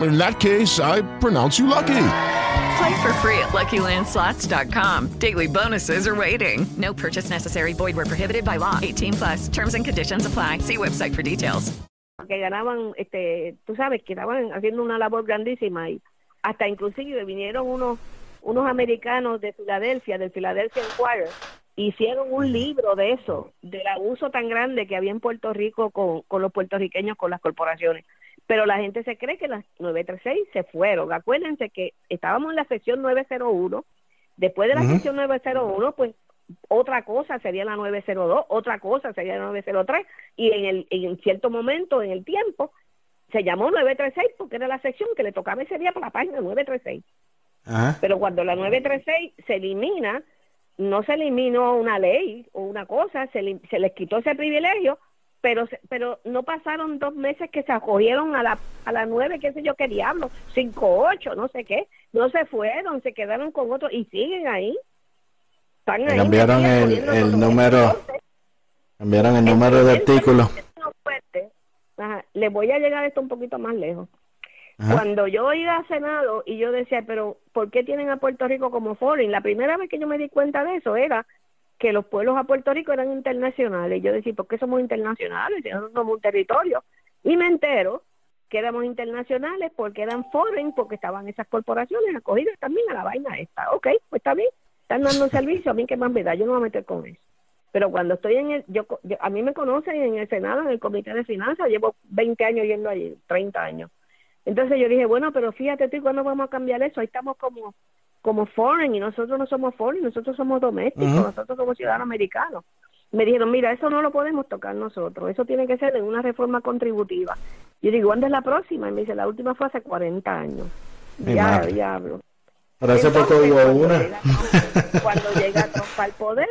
In that case, I pronounce you lucky. Play for free at LuckyLandSlots.com. Daily bonuses are waiting. No purchase necessary. Void were prohibited by law. 18 plus. Terms and conditions apply. See website for details. que ganaban, este, tú sabes, que estaban haciendo una labor grandísima y hasta inclusive vinieron unos unos americanos de Filadelfia, del Philadelphia Inquirer, hicieron un libro de eso, del abuso tan grande que había en Puerto Rico con, con los puertorriqueños, con las corporaciones. Pero la gente se cree que las 936 se fueron. Acuérdense que estábamos en la sección 901, después de la Ujú. sección 901, pues otra cosa sería la 902, otra cosa sería la 903, y en, el, en cierto momento, en el tiempo, se llamó 936 porque era la sección que le tocaba ese día por la página 936. Ajá. Pero cuando la 936 se elimina, no se eliminó una ley o una cosa, se, se les quitó ese privilegio, pero pero no pasaron dos meses que se acogieron a la a la 9, qué sé yo, qué diablo, 58, no sé qué, no se fueron, se quedaron con otros y siguen ahí. Están ahí cambiaron el, el número, cambiaron el número de artículo. no fuerte. Ajá, le voy a llegar esto un poquito más lejos. Ajá. Cuando yo iba a Senado y yo decía, pero ¿por qué tienen a Puerto Rico como foreign? La primera vez que yo me di cuenta de eso era que los pueblos a Puerto Rico eran internacionales. Yo decía, ¿por qué somos internacionales? Nosotros somos un territorio. Y me entero que éramos internacionales porque eran foreign, porque estaban esas corporaciones acogidas también a la vaina esta. Ok, pues está bien, están dando servicio, a mí qué más me da, yo no me voy a meter con eso. Pero cuando estoy en el, yo, yo- a mí me conocen en el Senado, en el Comité de Finanzas, llevo 20 años yendo allí, 30 años. Entonces yo dije, bueno, pero fíjate tú, ¿cuándo vamos a cambiar eso? Ahí estamos como, como foreign y nosotros no somos foreign, nosotros somos domésticos, nosotros somos ciudadanos americanos. Me dijeron, mira, eso no lo podemos tocar nosotros, eso tiene que ser en una reforma contributiva. Yo digo, ¿cuándo es la próxima? Y me dice, la última fue hace 40 años. Mi Ya, madre. diablo. Entonces, hubo cuando una. llega- cuando llega Trump al poder,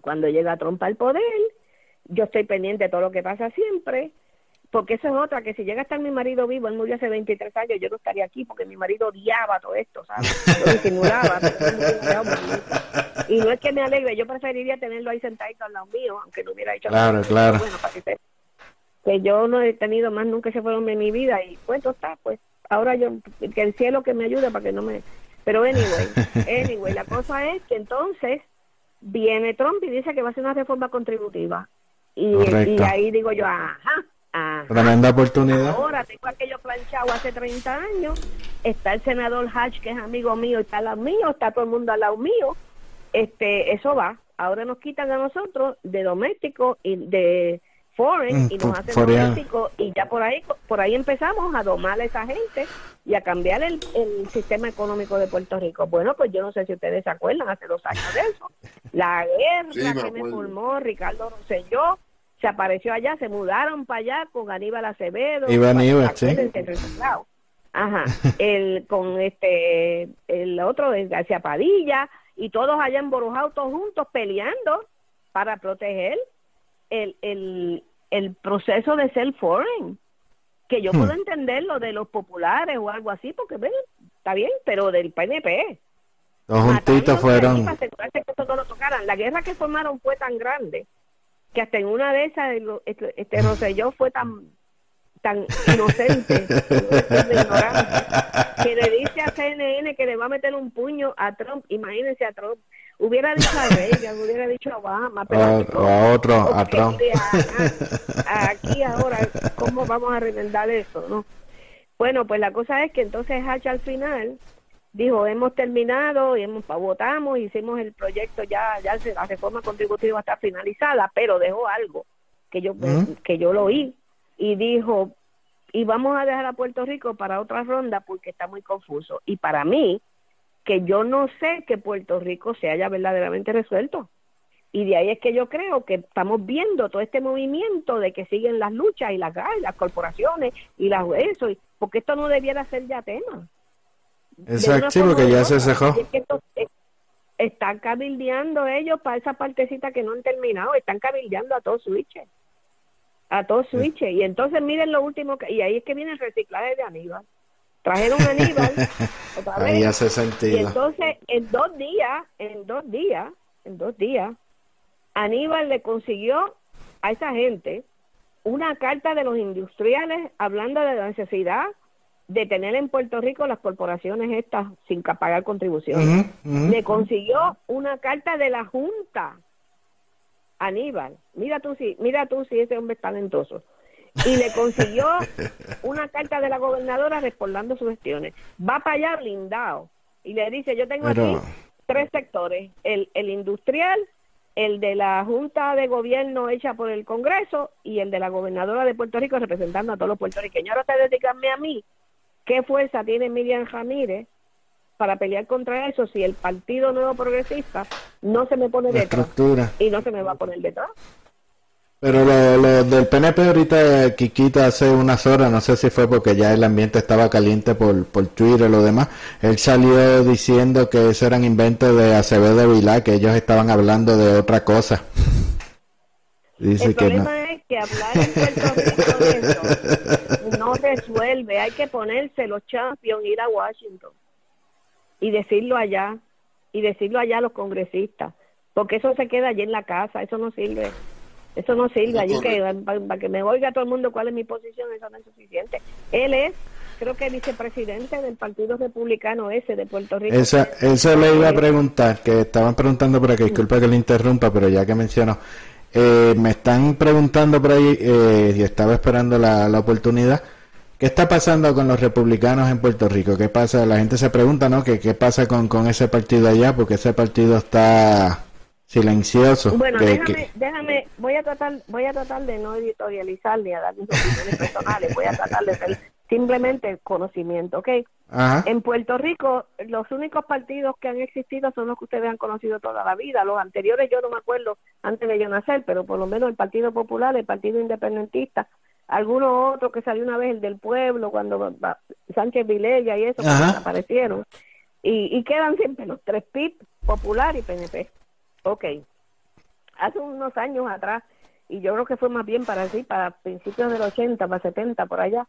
cuando llega Trump al poder, yo estoy pendiente de todo lo que pasa siempre, porque eso es otra, que si llega a estar mi marido vivo, él murió hace 23 años, yo no estaría aquí, porque mi marido odiaba todo esto, ¿sabes? Lo disimulaba, y no es que me alegre, yo preferiría tenerlo ahí sentadito al lado mío, aunque no hubiera hecho Claro, nada. claro. Bueno, para que yo no he tenido más nunca ese fueron de mi vida, y pues está, pues ahora yo, que el cielo que me ayude para que no me... Pero anyway, anyway, la cosa es que entonces viene Trump y dice que va a hacer una reforma contributiva. Y, y ahí digo yo, ajá, ajá. Tremenda oportunidad. Ahora tengo aquello planchado hace 30 años. Está el senador Hatch, que es amigo mío, y está al lado mío, está todo el mundo al lado mío. Este, eso va. Ahora nos quitan a nosotros de doméstico y de foreign Mm, y nos hacen foreign. doméstico y ya por ahí por ahí empezamos a domar a esa gente y a cambiar el, el sistema económico de Puerto Rico. Bueno, pues yo no sé si ustedes se acuerdan hace dos años de eso. La guerra Sí, me que me formó Ricardo Rosselló se apareció allá, se mudaron para allá con Aníbal Acevedo. Con- Aníbal, sí. Ajá, el con este el otro de García Padilla y todos allá embrujados todos juntos peleando para proteger el, el, el proceso de ser foreign que yo Hmm. puedo entender lo de los populares o algo así porque ven, está bien pero del PNP Los juntitos fueron. para asegurarse que esto no lo tocaran la guerra que formaron fue tan grande que hasta en una de esas este, este Rosselló fue tan tan inocente que le dice a CNN que le va a meter un puño a Trump imagínense a Trump hubiera dicho a Reagan hubiera dicho a Obama pero a otro, a Trump. a- aquí ahora, ¿cómo vamos a remendar eso? no Bueno, pues la cosa es que entonces Hatch al final dijo, hemos terminado, y hemos, votamos, hicimos el proyecto, ya, ya la reforma contributiva está finalizada, pero dejó algo que yo, que yo lo oí, y dijo, y vamos a dejar a Puerto Rico para otra ronda porque está muy confuso. Y para mí, que yo no sé que Puerto Rico se haya verdaderamente resuelto. Y de ahí es que yo creo que estamos viendo todo este movimiento de que siguen las luchas y las, las corporaciones y las eso, porque esto no debiera ser ya tema. Exacto, sí, porque ya se cejó. Y están cabildeando ellos para esa partecita que no han terminado, están cabildeando a todos switches. A todos switches. Y entonces miren lo último, que, y ahí es que viene el reciclaje de Aníbal. Trajeron a Aníbal otra vez. Ahí hace Y sentido. entonces, en dos días, en dos días, en dos días, Aníbal le consiguió a esa gente una carta de los industriales hablando de la necesidad de tener en Puerto Rico las corporaciones estas sin pagar contribuciones. Le consiguió una carta de la Junta. Aníbal, mira tú si, mira tú si ese hombre es talentoso. y le consiguió una carta de la gobernadora respaldando sus gestiones. Va para allá blindado y le dice, yo tengo Pero- aquí tres sectores, el, el industrial, el de la Junta de Gobierno hecha por el Congreso y el de la gobernadora de Puerto Rico representando a todos los puertorriqueños. Ahora ustedes díganme a mí, ¿qué fuerza tiene Miriam Ramírez para pelear contra eso si el Partido Nuevo Progresista no se me pone La detrás estructura. y no se me va a poner detrás? Pero lo, lo del PNP ahorita, Kikita, hace unas horas, no sé si fue porque ya el ambiente estaba caliente por, por Twitter y lo demás, él salió diciendo que eso eran inventos de Acevedo Vilá, que ellos estaban hablando de otra cosa. Dice el que no. problema es que hablar en Puerto Rico de eso no resuelve. Hay que ponerse los champions, ir a Washington y decirlo allá, y decirlo allá a los congresistas, porque eso se queda allí en la casa, eso no sirve. Eso no sirve allí que para, que me oiga todo el mundo cuál es mi posición, eso no es suficiente. Él es, creo que vicepresidente del Partido Republicano ese de Puerto Rico. Esa, eso le iba a preguntar, que estaban preguntando por aquí, disculpa que le interrumpa, pero ya que mencionó, eh, me están preguntando por ahí, eh, y estaba esperando la, la oportunidad, ¿qué está pasando con los republicanos en Puerto Rico? ¿Qué pasa? La gente se pregunta, ¿no? ¿Qué, qué pasa con, con ese partido allá? Porque ese partido está silencioso. Bueno, que- déjame, que- déjame, voy a tratar, voy a tratar de no editorializar ni a dar mis opiniones personales, voy a tratar de ser simplemente conocimiento, ¿ok? Ajá. En Puerto Rico, los únicos partidos que han existido son los que ustedes han conocido toda la vida. Los anteriores yo no me acuerdo antes de yo nacer, pero por lo menos el Partido Popular, el Partido Independentista, algunos otros que salió una vez el del pueblo, cuando Sánchez Vilella y eso, desaparecieron. Y, y quedan siempre los tres PIB, Popular y PNP. Ok. Hace unos años atrás, y yo creo que fue más bien para así, para principios del 80, para 70, por allá,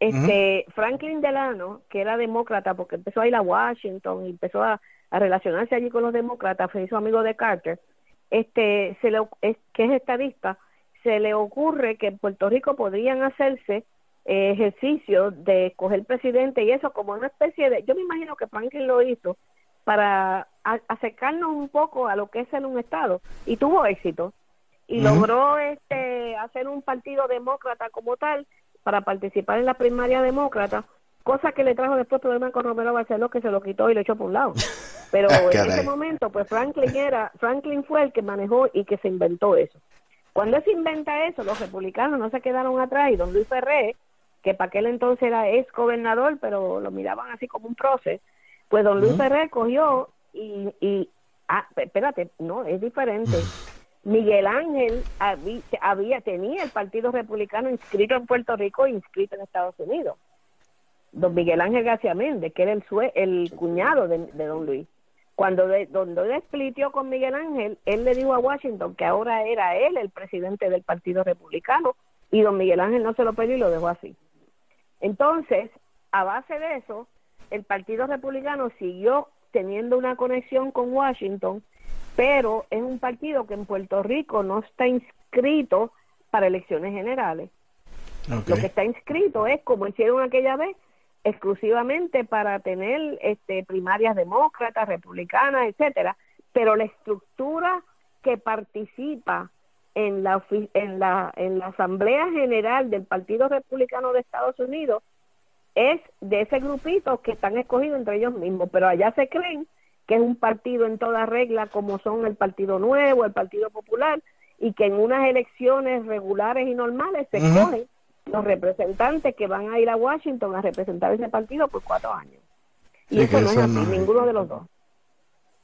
este Franklin Delano, que era demócrata, porque empezó a ir a Washington y empezó a, a relacionarse allí con los demócratas, fue su amigo de Carter, este, se le, es, que es estadista, se le ocurre que en Puerto Rico podrían hacerse eh, ejercicios de escoger presidente y eso como una especie de, yo me imagino que Franklin lo hizo para a- acercarnos un poco a lo que es ser un estado y tuvo éxito y logró este hacer un partido demócrata como tal para participar en la primaria demócrata cosa que le trajo después problema con Romero Barceló que se lo quitó y lo echó por un lado. Pero Ah, en ese momento pues Franklin era Franklin fue el que manejó y que se inventó eso cuando se inventa eso los republicanos no se quedaron atrás y don Luis Ferré que para aquel entonces era ex gobernador pero lo miraban así como un prócer pues don Luis Ujú. Ferrer cogió y, y ah, espérate, no, es diferente. Miguel Ángel había, había- tenía el Partido Republicano inscrito en Puerto Rico e inscrito en Estados Unidos. Don Miguel Ángel García Méndez, que era el, sue- el cuñado de, de don Luis. Cuando de, don Luis splitió con Miguel Ángel, él le dijo a Washington que ahora era él el presidente del Partido Republicano y don Miguel Ángel no se lo pidió y lo dejó así. Entonces, a base de eso, el Partido Republicano siguió teniendo una conexión con Washington, pero es un partido que en Puerto Rico no está inscrito para elecciones generales. Lo que está inscrito es, como hicieron aquella vez, exclusivamente para tener este, primarias demócratas, republicanas, etcétera, pero la estructura que participa en la, en la en la Asamblea General del Partido Republicano de Estados Unidos es de ese grupito que están escogidos entre ellos mismos, pero allá se creen que es un partido en toda regla como son el Partido Nuevo, el Partido Popular, y que en unas elecciones regulares y normales se escogen los representantes que van a ir a Washington a representar ese partido por cuatro años. Y Sí, eso no es así, no- ninguno de los dos.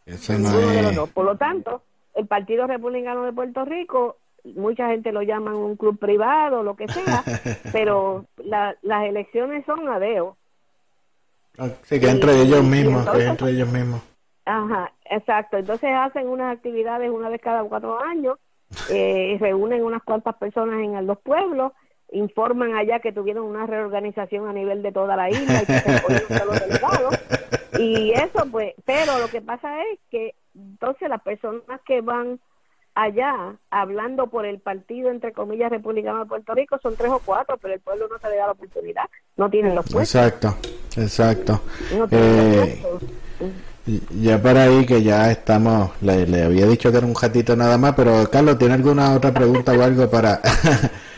Eso no de los es- dos. Por lo tanto, el Partido Republicano de Puerto Rico, mucha gente lo llaman un club privado, lo que sea, pero la- las elecciones son a deo. Sí, que entre ellos mismos, que entre ellos mismos. Ajá, exacto. Entonces hacen unas actividades una vez cada cuatro años, eh, reúnen unas cuantas personas en los pueblos, informan allá que tuvieron una reorganización a nivel de toda la isla y que se los delegados. Y eso, pues, pero lo que pasa es que entonces las personas que van allá hablando por el partido, entre comillas, republicano de Puerto Rico, son tres o cuatro, pero el pueblo no se le da la oportunidad, no tienen los puestos. Exacto, exacto. No Eh, ya para ahí que ya estamos, le, le había dicho que era un ratito nada más, pero Carlos, ¿tiene alguna otra pregunta o algo para,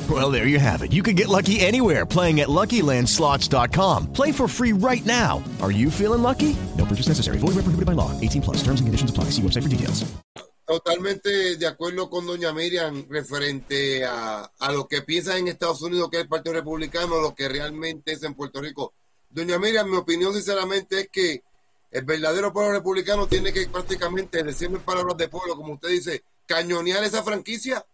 Well, there you have it. You can get lucky anywhere playing at LuckyLandSlots.com. Play for free right now. Are you feeling lucky? No purchase necessary. Void where prohibited by law. 18 plus. Terms and conditions apply. See website for details. Totalmente de acuerdo con doña Miriam referente a, a lo que piensa en Estados Unidos que es el Partido Republicano, lo que realmente es en Puerto Rico. Doña Miriam, mi opinión sinceramente es que el verdadero pueblo republicano tiene que prácticamente, decirme palabras de pueblo, como usted dice, cañonear esa franquicia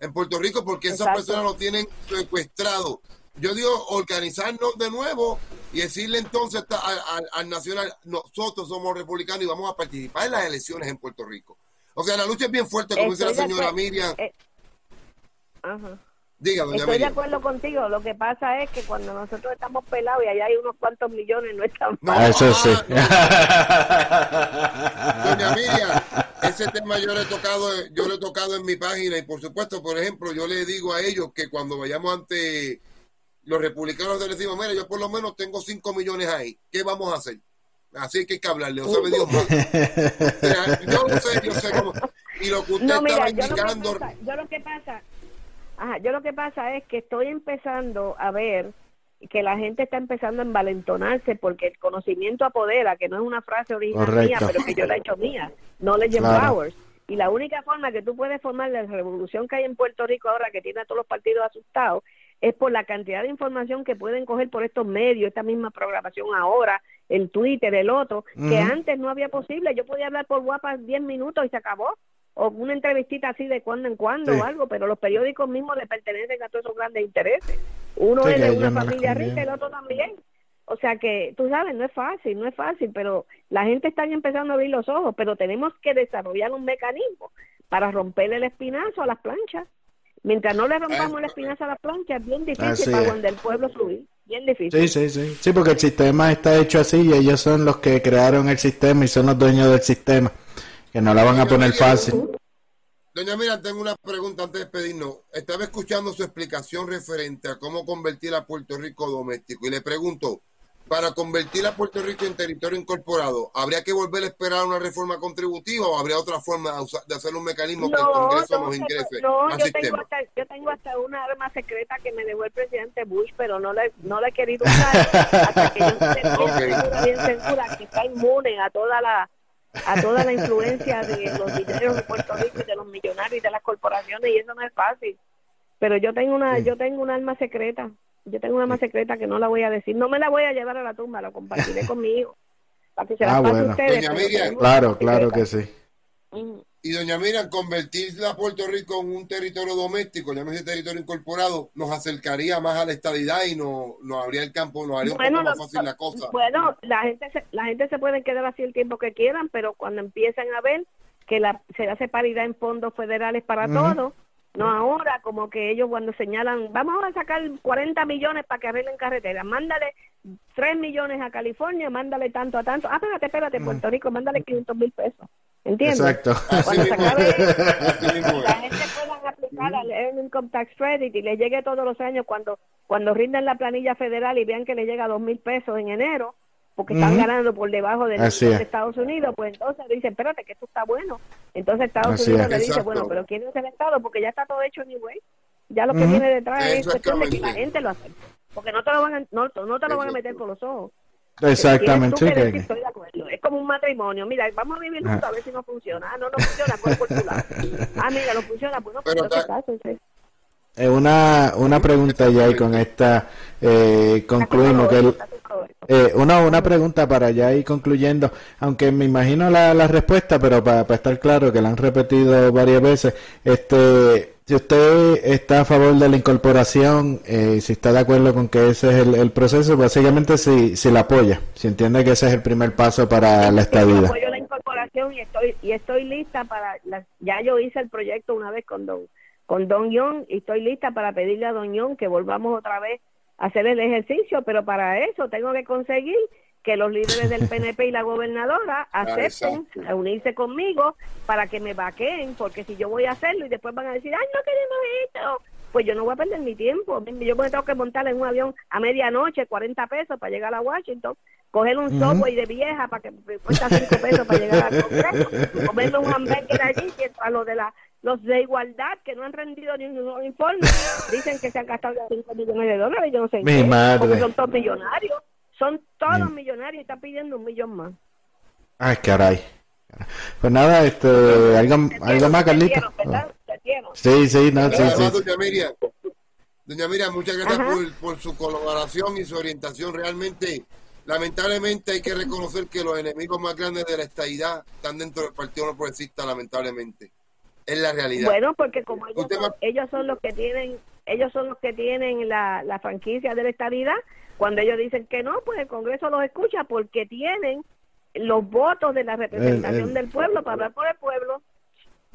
en Puerto Rico porque esas Exacto. personas lo tienen secuestrado. Yo digo, organizarnos de nuevo y decirle entonces al, al- al Nacional, nosotros somos republicanos y vamos a participar en las elecciones en Puerto Rico. O sea, la lucha es bien fuerte, como dice la señora Miriam. eh, Ajá. Diga, doña Estoy de acuerdo contigo. Lo que pasa es que cuando nosotros estamos pelados y allá hay unos cuantos millones, no estamos. Ah, Eso sí. Doña Miriam, ese tema yo le he tocado, yo lo he tocado en mi página y por supuesto, por ejemplo, yo le digo a ellos que cuando vayamos ante los republicanos les decimos, mira, yo por lo menos tengo 5 millones ahí, ¿qué vamos a hacer? Así que hay que hablarle, o sabe Dios más. Yo lo sé, yo sé cómo. Y lo que usted No, mira, estaba yo lo, que indicando, pasa, yo lo que pasa, ajá, yo lo que pasa es que estoy empezando a ver que la gente está empezando a envalentonarse porque el conocimiento apodera, que no es una frase original Correcto. mía, pero que yo la he hecho mía, knowledge Claro. empowers. Y la única forma que tú puedes formar la revolución que hay en Puerto Rico ahora, que tiene a todos los partidos asustados, es por la cantidad de información que pueden coger por estos medios, esta misma programación ahora, el Twitter, el otro, que antes no había posible. Yo podía hablar por WhatsApp 10 minutos y se acabó. O una entrevistita así de cuando en cuando Sí. o algo, pero los periódicos mismos le pertenecen a todos esos grandes intereses. Uno Sí, es de una familia rica y el otro también. O sea que, tú sabes, no es fácil, no es fácil, pero la gente está empezando a abrir los ojos, pero tenemos que desarrollar un mecanismo para romperle el espinazo a las planchas. Mientras no le rompamos el espinazo a las planchas, es bien difícil para cuando el pueblo fluir. Bien difícil. Sí, sí, sí. Sí, porque el sistema está hecho así y ellos son los que crearon el sistema y son los dueños del sistema. Que no la van a poner fácil. Doña Miriam, tengo una pregunta antes de despedirnos. Estaba escuchando su explicación referente a cómo convertir a Puerto Rico doméstico y le pregunto, para convertir a Puerto Rico en territorio incorporado, ¿habría que volver a esperar una reforma contributiva o habría otra forma de, usar- de hacer un mecanismo que el Congreso nos se- ingrese no, al yo tengo, hasta, yo tengo hasta una arma secreta que me dejó el presidente Bush, pero no la, no la he querido usar hasta que yo esté bien Ok. segura, bien segura que está inmune a toda la a toda la influencia de los dineros de Puerto Rico y de los millonarios y de las corporaciones y eso no es fácil. Pero yo tengo una yo tengo un arma secreta. Yo tengo una arma secreta que no la voy a decir. No me la voy a llevar a la tumba, la compartiré con mi hijo. Para que se la Ah, pase a bueno. ustedes. Doña Miriam. Claro, claro secreta. que sí. Ujú. Y doña Miriam, convertir a Puerto Rico en un territorio doméstico, llámese territorio incorporado, nos acercaría más a la estadidad y no- nos abría el campo, nos haría un Bueno, poco más fácil la cosa. Bueno, la gente se, la gente se puede quedar así el tiempo que quieran, pero cuando empiezan a ver que la, se hace paridad en fondos federales para todos, no ahora, como que ellos cuando señalan, vamos a sacar 40 millones para que arreglen carreteras, mándale 3 millones a California, mándale tanto a tanto. Ah, espérate, espérate, Puerto Rico, mándale 500 mil pesos. ¿Entiendes? Exacto. Cuando se acabe la gente pueda aplicar al Income Tax Credit y les llegue todos los años cuando cuando rinden la planilla federal y vean que les llega dos mil pesos en enero porque están ganando por debajo de Estados Unidos, pues entonces dicen, espérate, que esto está bueno. Entonces Estados Así Unidos es. le dice, Exacto. bueno, pero ¿quién es el Estado? Porque ya está todo hecho anyway. Ya lo que Ujú. viene detrás es cuestión de que la gente lo hace. Porque no te lo van a, no, no te lo van a meter por los ojos. Exactamente. Decir, estoy de acuerdo. Es como un matrimonio. Mira, vamos a vivir Ajá. juntos a ver si no funciona. Ah, no, no funciona, pues por tu lado. Ah, mira, no funciona, pues no, Pero pues no ta- sí. Eh, una, una pregunta ya y con esta eh, concluimos que el- eh, una, una pregunta para ya ir concluyendo, aunque me imagino la, la respuesta, pero para, estar claro que la han repetido varias veces, este, si usted está a favor de la incorporación, eh, si está de acuerdo con que ese es el, el proceso, básicamente si, si la apoya, si entiende que ese es el primer paso para la Yo estadía. apoyo la incorporación y estoy y estoy lista para la- ya yo hice el proyecto una vez con don con don Young y estoy lista para pedirle a don Young que volvamos otra vez a hacer el ejercicio, pero para eso tengo que conseguir que los líderes del PNP y la gobernadora acepten exacto. a unirse conmigo para que me vaqueen, porque si yo voy a hacerlo y después van a decir, ay, no queremos esto, pues yo no voy a perder mi tiempo. Yo me tengo que montar en un avión a medianoche, 40 pesos para llegar a Washington, coger un Ujú. subway de vieja para que me cuesta 5 pesos para llegar al Congreso, comerme un hamburger allí, mientras los de la los de igualdad que no han rendido ni un informe dicen que se han gastado ya 5 millones de dólares, yo no sé en Mi qué, madre. porque son todos millonarios, son todos Mi- millonarios y están pidiendo un millón más. Ay, caray. Pues nada, este, algo, algo más. Sí, sí, no, sí, Además, sí. doña Miriam, doña Miriam, muchas gracias por, por su colaboración y su orientación. Realmente, lamentablemente, hay que reconocer que los enemigos más grandes de la estadidad están dentro del Partido No Progresista, lamentablemente. Es la realidad. Bueno, porque como ellos son, ellos son los que tienen, ellos son los que tienen la, la franquicia de la estadidad, cuando ellos dicen que no, pues el Congreso los escucha porque tienen los votos de la representación el- del pueblo para hablar por el pueblo.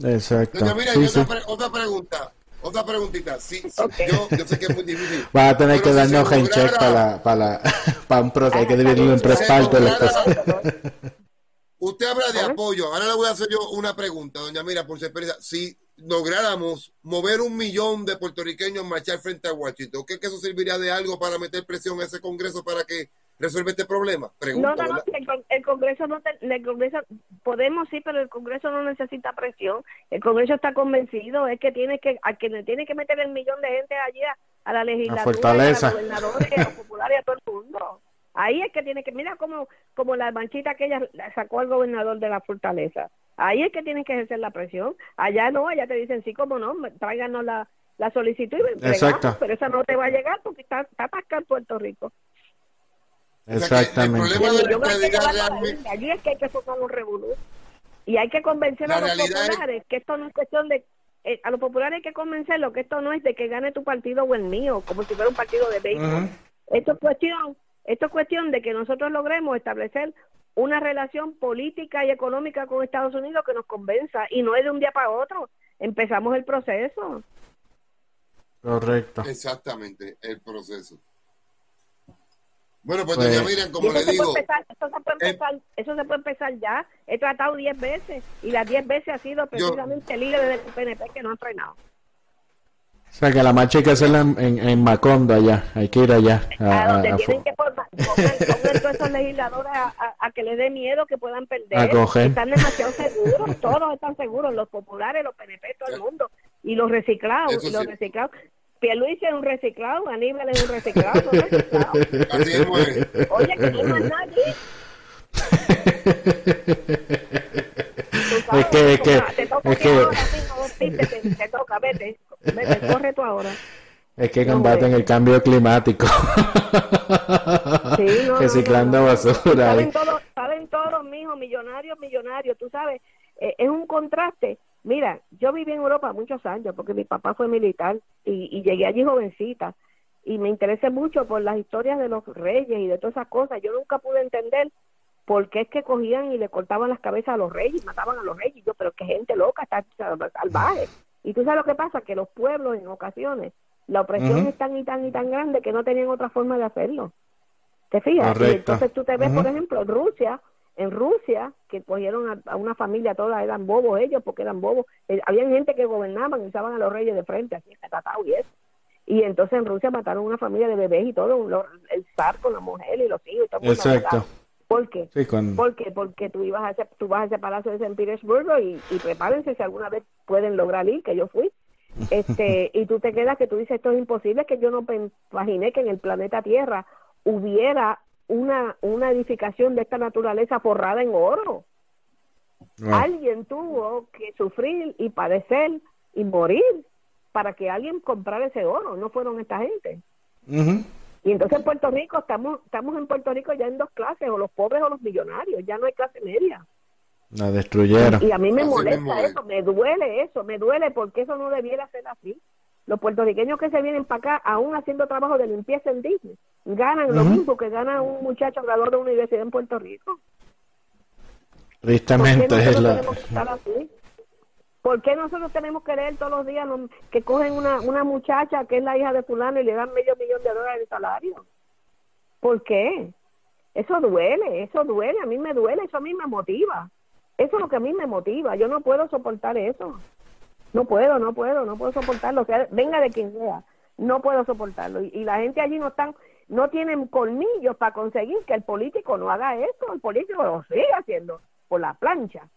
Exacto. Doña Miriam, Sí, y sí. otra, pre- otra pregunta. Otra preguntita. Sí, sí, yo, yo sé que es muy difícil. Va a tener Pero que si darnos hand check lograra- para, la- para, la- para un proceso. Hay que dividirlo en tres partes. Usted habla de apoyo. Ahora le voy a hacer yo una pregunta, doña Mira, por su experiencia. Si lográramos mover un millón de puertorriqueños marchar frente a Washington, ¿qué que eso serviría de algo para meter presión a ese Congreso para que resuelva este problema? No, Pregunta, no, no, ¿verdad? el, con- el Congreso no, te- el Congreso podemos sí, pero el Congreso no necesita presión. El Congreso está convencido, es que tiene que, a que le tiene que meter el millón de gente allí a, a la legislatura, Fortaleza. a los gobernadores, a los populares, a todo el mundo. Ahí es que tiene que, mira como, como la manchita que ella la sacó al gobernador de la fortaleza. Ahí es que tienen que ejercer la presión. Allá no, allá te dicen sí, como no, tráiganos la, la solicitud y entregamos, Exacto. pero esa no te va a llegar porque está, está atascada en Puerto Rico. Exactamente. problema de Yo creo que realmente-. Allí es que hay que formar un revolú. Y hay que convencer La a los es- populares que esto no es cuestión de... eh, a los populares hay que convencerlos que esto no es de que gane tu partido o el mío, como si fuera un partido de béisbol. Esto es cuestión, esto es cuestión de que nosotros logremos establecer una relación política y económica con Estados Unidos que nos convenza y no es de un día para otro. Empezamos el proceso. Correcto. Exactamente, el proceso. Bueno, pues, Pues- doña Miriam, como le se digo, empezar, eso se puede empezar, eso se puede empezar ya. He tratado 10 veces y las 10 veces ha sido precisamente el líder del PNP que no ha entrenado. O sea, que la marcha hay que hacerla en, en, en Macondo allá. Hay que ir allá. A, donde a- tienen que formar, pongan todos esos legisladores a, a- a que les dé miedo que puedan perder. A coger. Están demasiado seguros, todos están seguros, los populares, los PNP, todo el mundo. Y los reciclados, Eso y los sí. reciclados. Pierluisi es un reciclado, Aníbal es un reciclado, es. Oye, que no hay más nadie. Es que, es que, te toca es que sí, sí, te toca, vete, corre tú ahora. es que No, combaten el cambio climático. Sí, no, Reciclando no, basura. Saben todos, saben todos, mijo, millonarios, millonarios, tú sabes, eh, es un contraste. Mira, yo viví en Europa muchos años porque mi papá fue militar y, y llegué allí jovencita y me interesé mucho por las historias de los reyes y de todas esas cosas. Yo nunca pude entender por qué es que cogían y le cortaban las cabezas a los reyes, mataban a los reyes. Yo, pero qué gente loca, está salvaje. Y tú sabes lo que pasa, que los pueblos en ocasiones, la opresión es tan y tan y tan grande que no tenían otra forma de hacerlo. ¿Te fijas? Y entonces tú te ves, por ejemplo, en Rusia, en Rusia, que cogieron a, a una familia toda, eran bobos ellos, porque eran bobos. Eh, habían gente que gobernaban y usaban a los reyes de frente, así, tratado y eso. Y entonces en Rusia mataron una familia de bebés y todo, lo- el zar con la mujer y los hijos y todo. Exacto. ¿Por qué? Sí, con- ¿Por qué? Porque tú, ibas a ese, tú vas a ese palacio de San Petersburgo y, y prepárense si alguna vez pueden lograr ir, que yo fui. este Y tú te quedas que tú dices, esto es imposible, que yo no imaginé que en el planeta Tierra hubiera una, una edificación de esta naturaleza forrada en oro. Wow. Alguien tuvo que sufrir y padecer y morir para que alguien comprara ese oro, no fueron esta gente. Ujú. Y entonces en Puerto Rico estamos estamos en Puerto Rico ya en dos clases, o los pobres o los millonarios, ya no hay clase media. La destruyeron. Y a mí me Así molesta eso, me duele eso, me duele porque eso no debiera ser así. Los puertorriqueños que se vienen para acá, aún haciendo trabajo de limpieza en Disney, ganan lo mismo que gana un muchacho graduado de una universidad en Puerto Rico. ¿Por qué Tristemente es la... tenemos que estar así? ¿Por qué nosotros tenemos que leer todos los días que cogen una, una muchacha que es la hija de fulano y le dan medio millón de dólares de salario? ¿Por qué? Eso duele, eso duele, a mí me duele, eso a mí me motiva. Eso es lo que a mí me motiva, yo no puedo soportar eso. No puedo, no puedo, no puedo soportarlo, o sea, venga de quien sea, no puedo soportarlo. Y, y la gente allí no están, no tienen colmillos para conseguir que el político no haga eso, el político lo sigue haciendo por la plancha.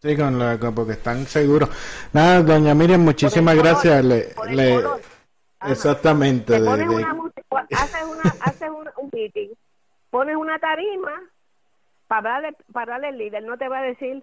Sí, con la, con- porque están seguros. Nada, doña Miriam, muchísimas color, gracias. Le, color. exactamente. Te de- pones de- una haces, una, haces un, un meeting, pones una tarima para darle, para darle el líder, no te va a decir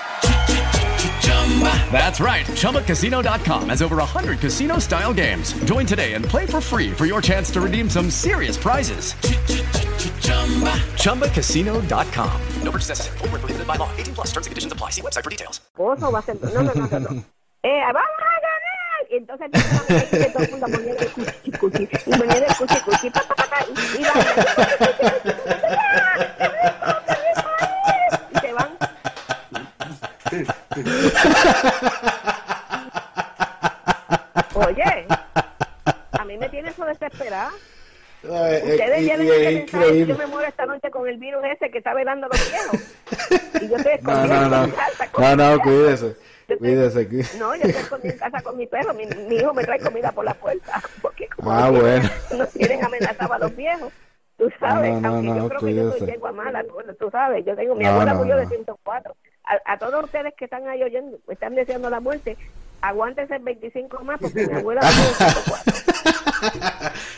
That's right. ChumbaCasino.com has over 100 casino style games. Join today and play for free for your chance to redeem some serious prizes. ChumbaCasino.com. No purchase necessary. Void were prohibited by law. 18 plus terms and conditions apply. See website for details. cosa va a ser no no no no, no. eh vamos a ganar y entonces empiezan a meter todo el mundo a poner el cuchi cuchi y poner el cuchi cuchi pa, pa, pa, pa, y, y la- y oye a mí me tiene eso desesperada Eh, Ustedes y- lleven y ese es mensaje, increíble. yo me muero esta noche con el virus ese que está velando a los viejos. Y yo estoy No, escondida no, no. en casa con No, mi no, cuídese. Cuídese. cuí- No, yo estoy escondida en casa con mi perro. Mi, mi hijo me trae comida por la puerta. Porque como Ah, bueno. nos tienen amenazado a los viejos. Tú sabes, No, no, aunque no, yo creo que yo soy bueno, tú sabes, yo tengo, mi No, abuela no, murió de no. 104. A, a todos ustedes que están ahí oyendo, están deseando la muerte, aguántense 25 más porque mi abuela murió de 104.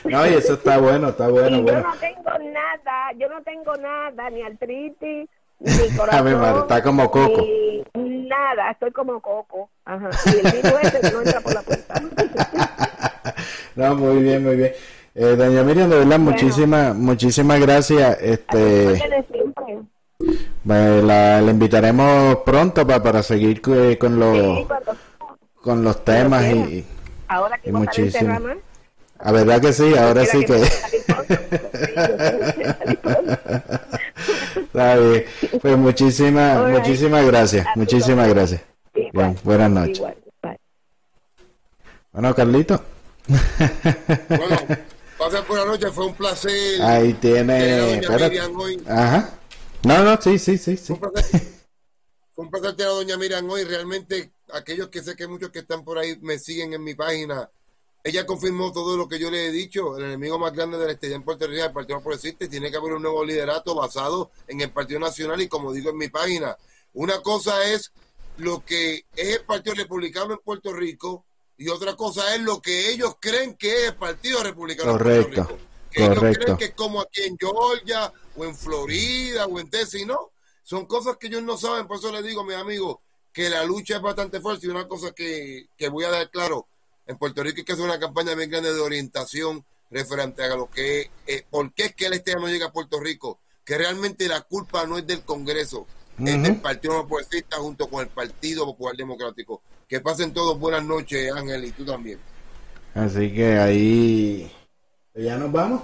No, y eso está bueno, está bueno, y yo no tengo nada, yo no tengo nada, ni artritis, ni corazón, está como Coco. ni nada, estoy como coco. Ajá. Y el virus ese no entra por la puerta. No, muy bien, muy bien. Eh, doña Miriam, de verdad, muchísimas, muchísimas gracias. Este, la, la invitaremos pronto pa- para seguir cu- con los, Sí, cuando- con los temas quiera. y, ahora que y muchísimo. encerradas, La verdad que sí, ahora sí que... Está bien. Pues muchísimas, right. muchísimas gracias, muchísimas igual. gracias. Bien, buenas noches. Igual. Bueno, Carlito. Bueno, pasen por la noche, fue un placer. Ahí tiene... doña. Miriam hoy. Ajá. No, no, sí, sí, sí, sí. Fue un placer, tener a doña Miriam hoy. Realmente, aquellos que sé que muchos que están por ahí me siguen en mi página, ella confirmó todo lo que yo le he dicho. El enemigo más grande del estado en Puerto Rico es el Partido No Progresista y tiene que haber un nuevo liderato basado en el Partido Nacional y como digo en mi página, una cosa es lo que es el Partido Republicano en Puerto Rico y otra cosa es lo que ellos creen que es el Partido Republicano en Puerto Correcto, Rico. Ellos correcto. creen que es como aquí en Georgia o en Florida o en Texas, no. Son cosas que ellos no saben, por eso les digo, mis amigos, que la lucha es bastante fuerte y una cosa que, que voy a dar claro, en Puerto Rico hay que hacer una campaña bien grande de orientación referente a lo que es, eh, por qué es que el este no llega a Puerto Rico, que realmente la culpa no es del Congreso, es Ujú. del Partido No Progresista junto con el Partido Popular Democrático. Que pasen todos buenas noches, Ángel, y tú también. Así que ahí ya nos vamos.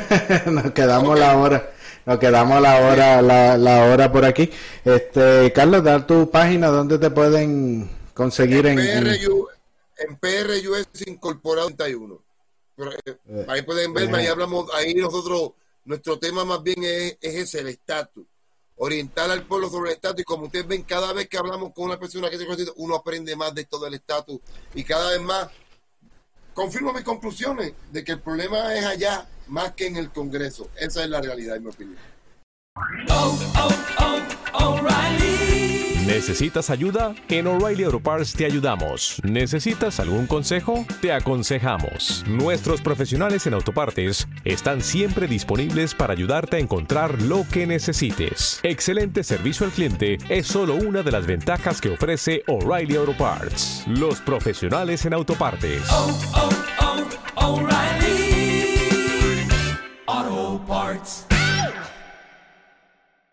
nos quedamos la hora. Nos quedamos la hora, la, la hora por aquí. Este, Carlos, dar tu página donde te pueden conseguir en, en- PRU, en PRUS incorporado 31. Pero, eh, Eh, ahí pueden verme, ahí eh. hablamos, ahí nosotros, nuestro tema más bien es, es ese, el estatus. Orientar al pueblo sobre el estatus y como ustedes ven, cada vez que hablamos con una persona que se conoce, uno aprende más de esto del estatus y cada vez más confirmo mis conclusiones de que el problema es allá más que en el Congreso. Esa es la realidad, en mi opinión. ¿Necesitas ayuda? En O'Reilly Auto Parts te ayudamos. ¿Necesitas algún consejo? Te aconsejamos. Nuestros profesionales en autopartes están siempre disponibles para ayudarte a encontrar lo que necesites. Excelente servicio al cliente es solo una de las ventajas que ofrece O'Reilly Auto Parts. Los profesionales en autopartes. O'Reilly parts.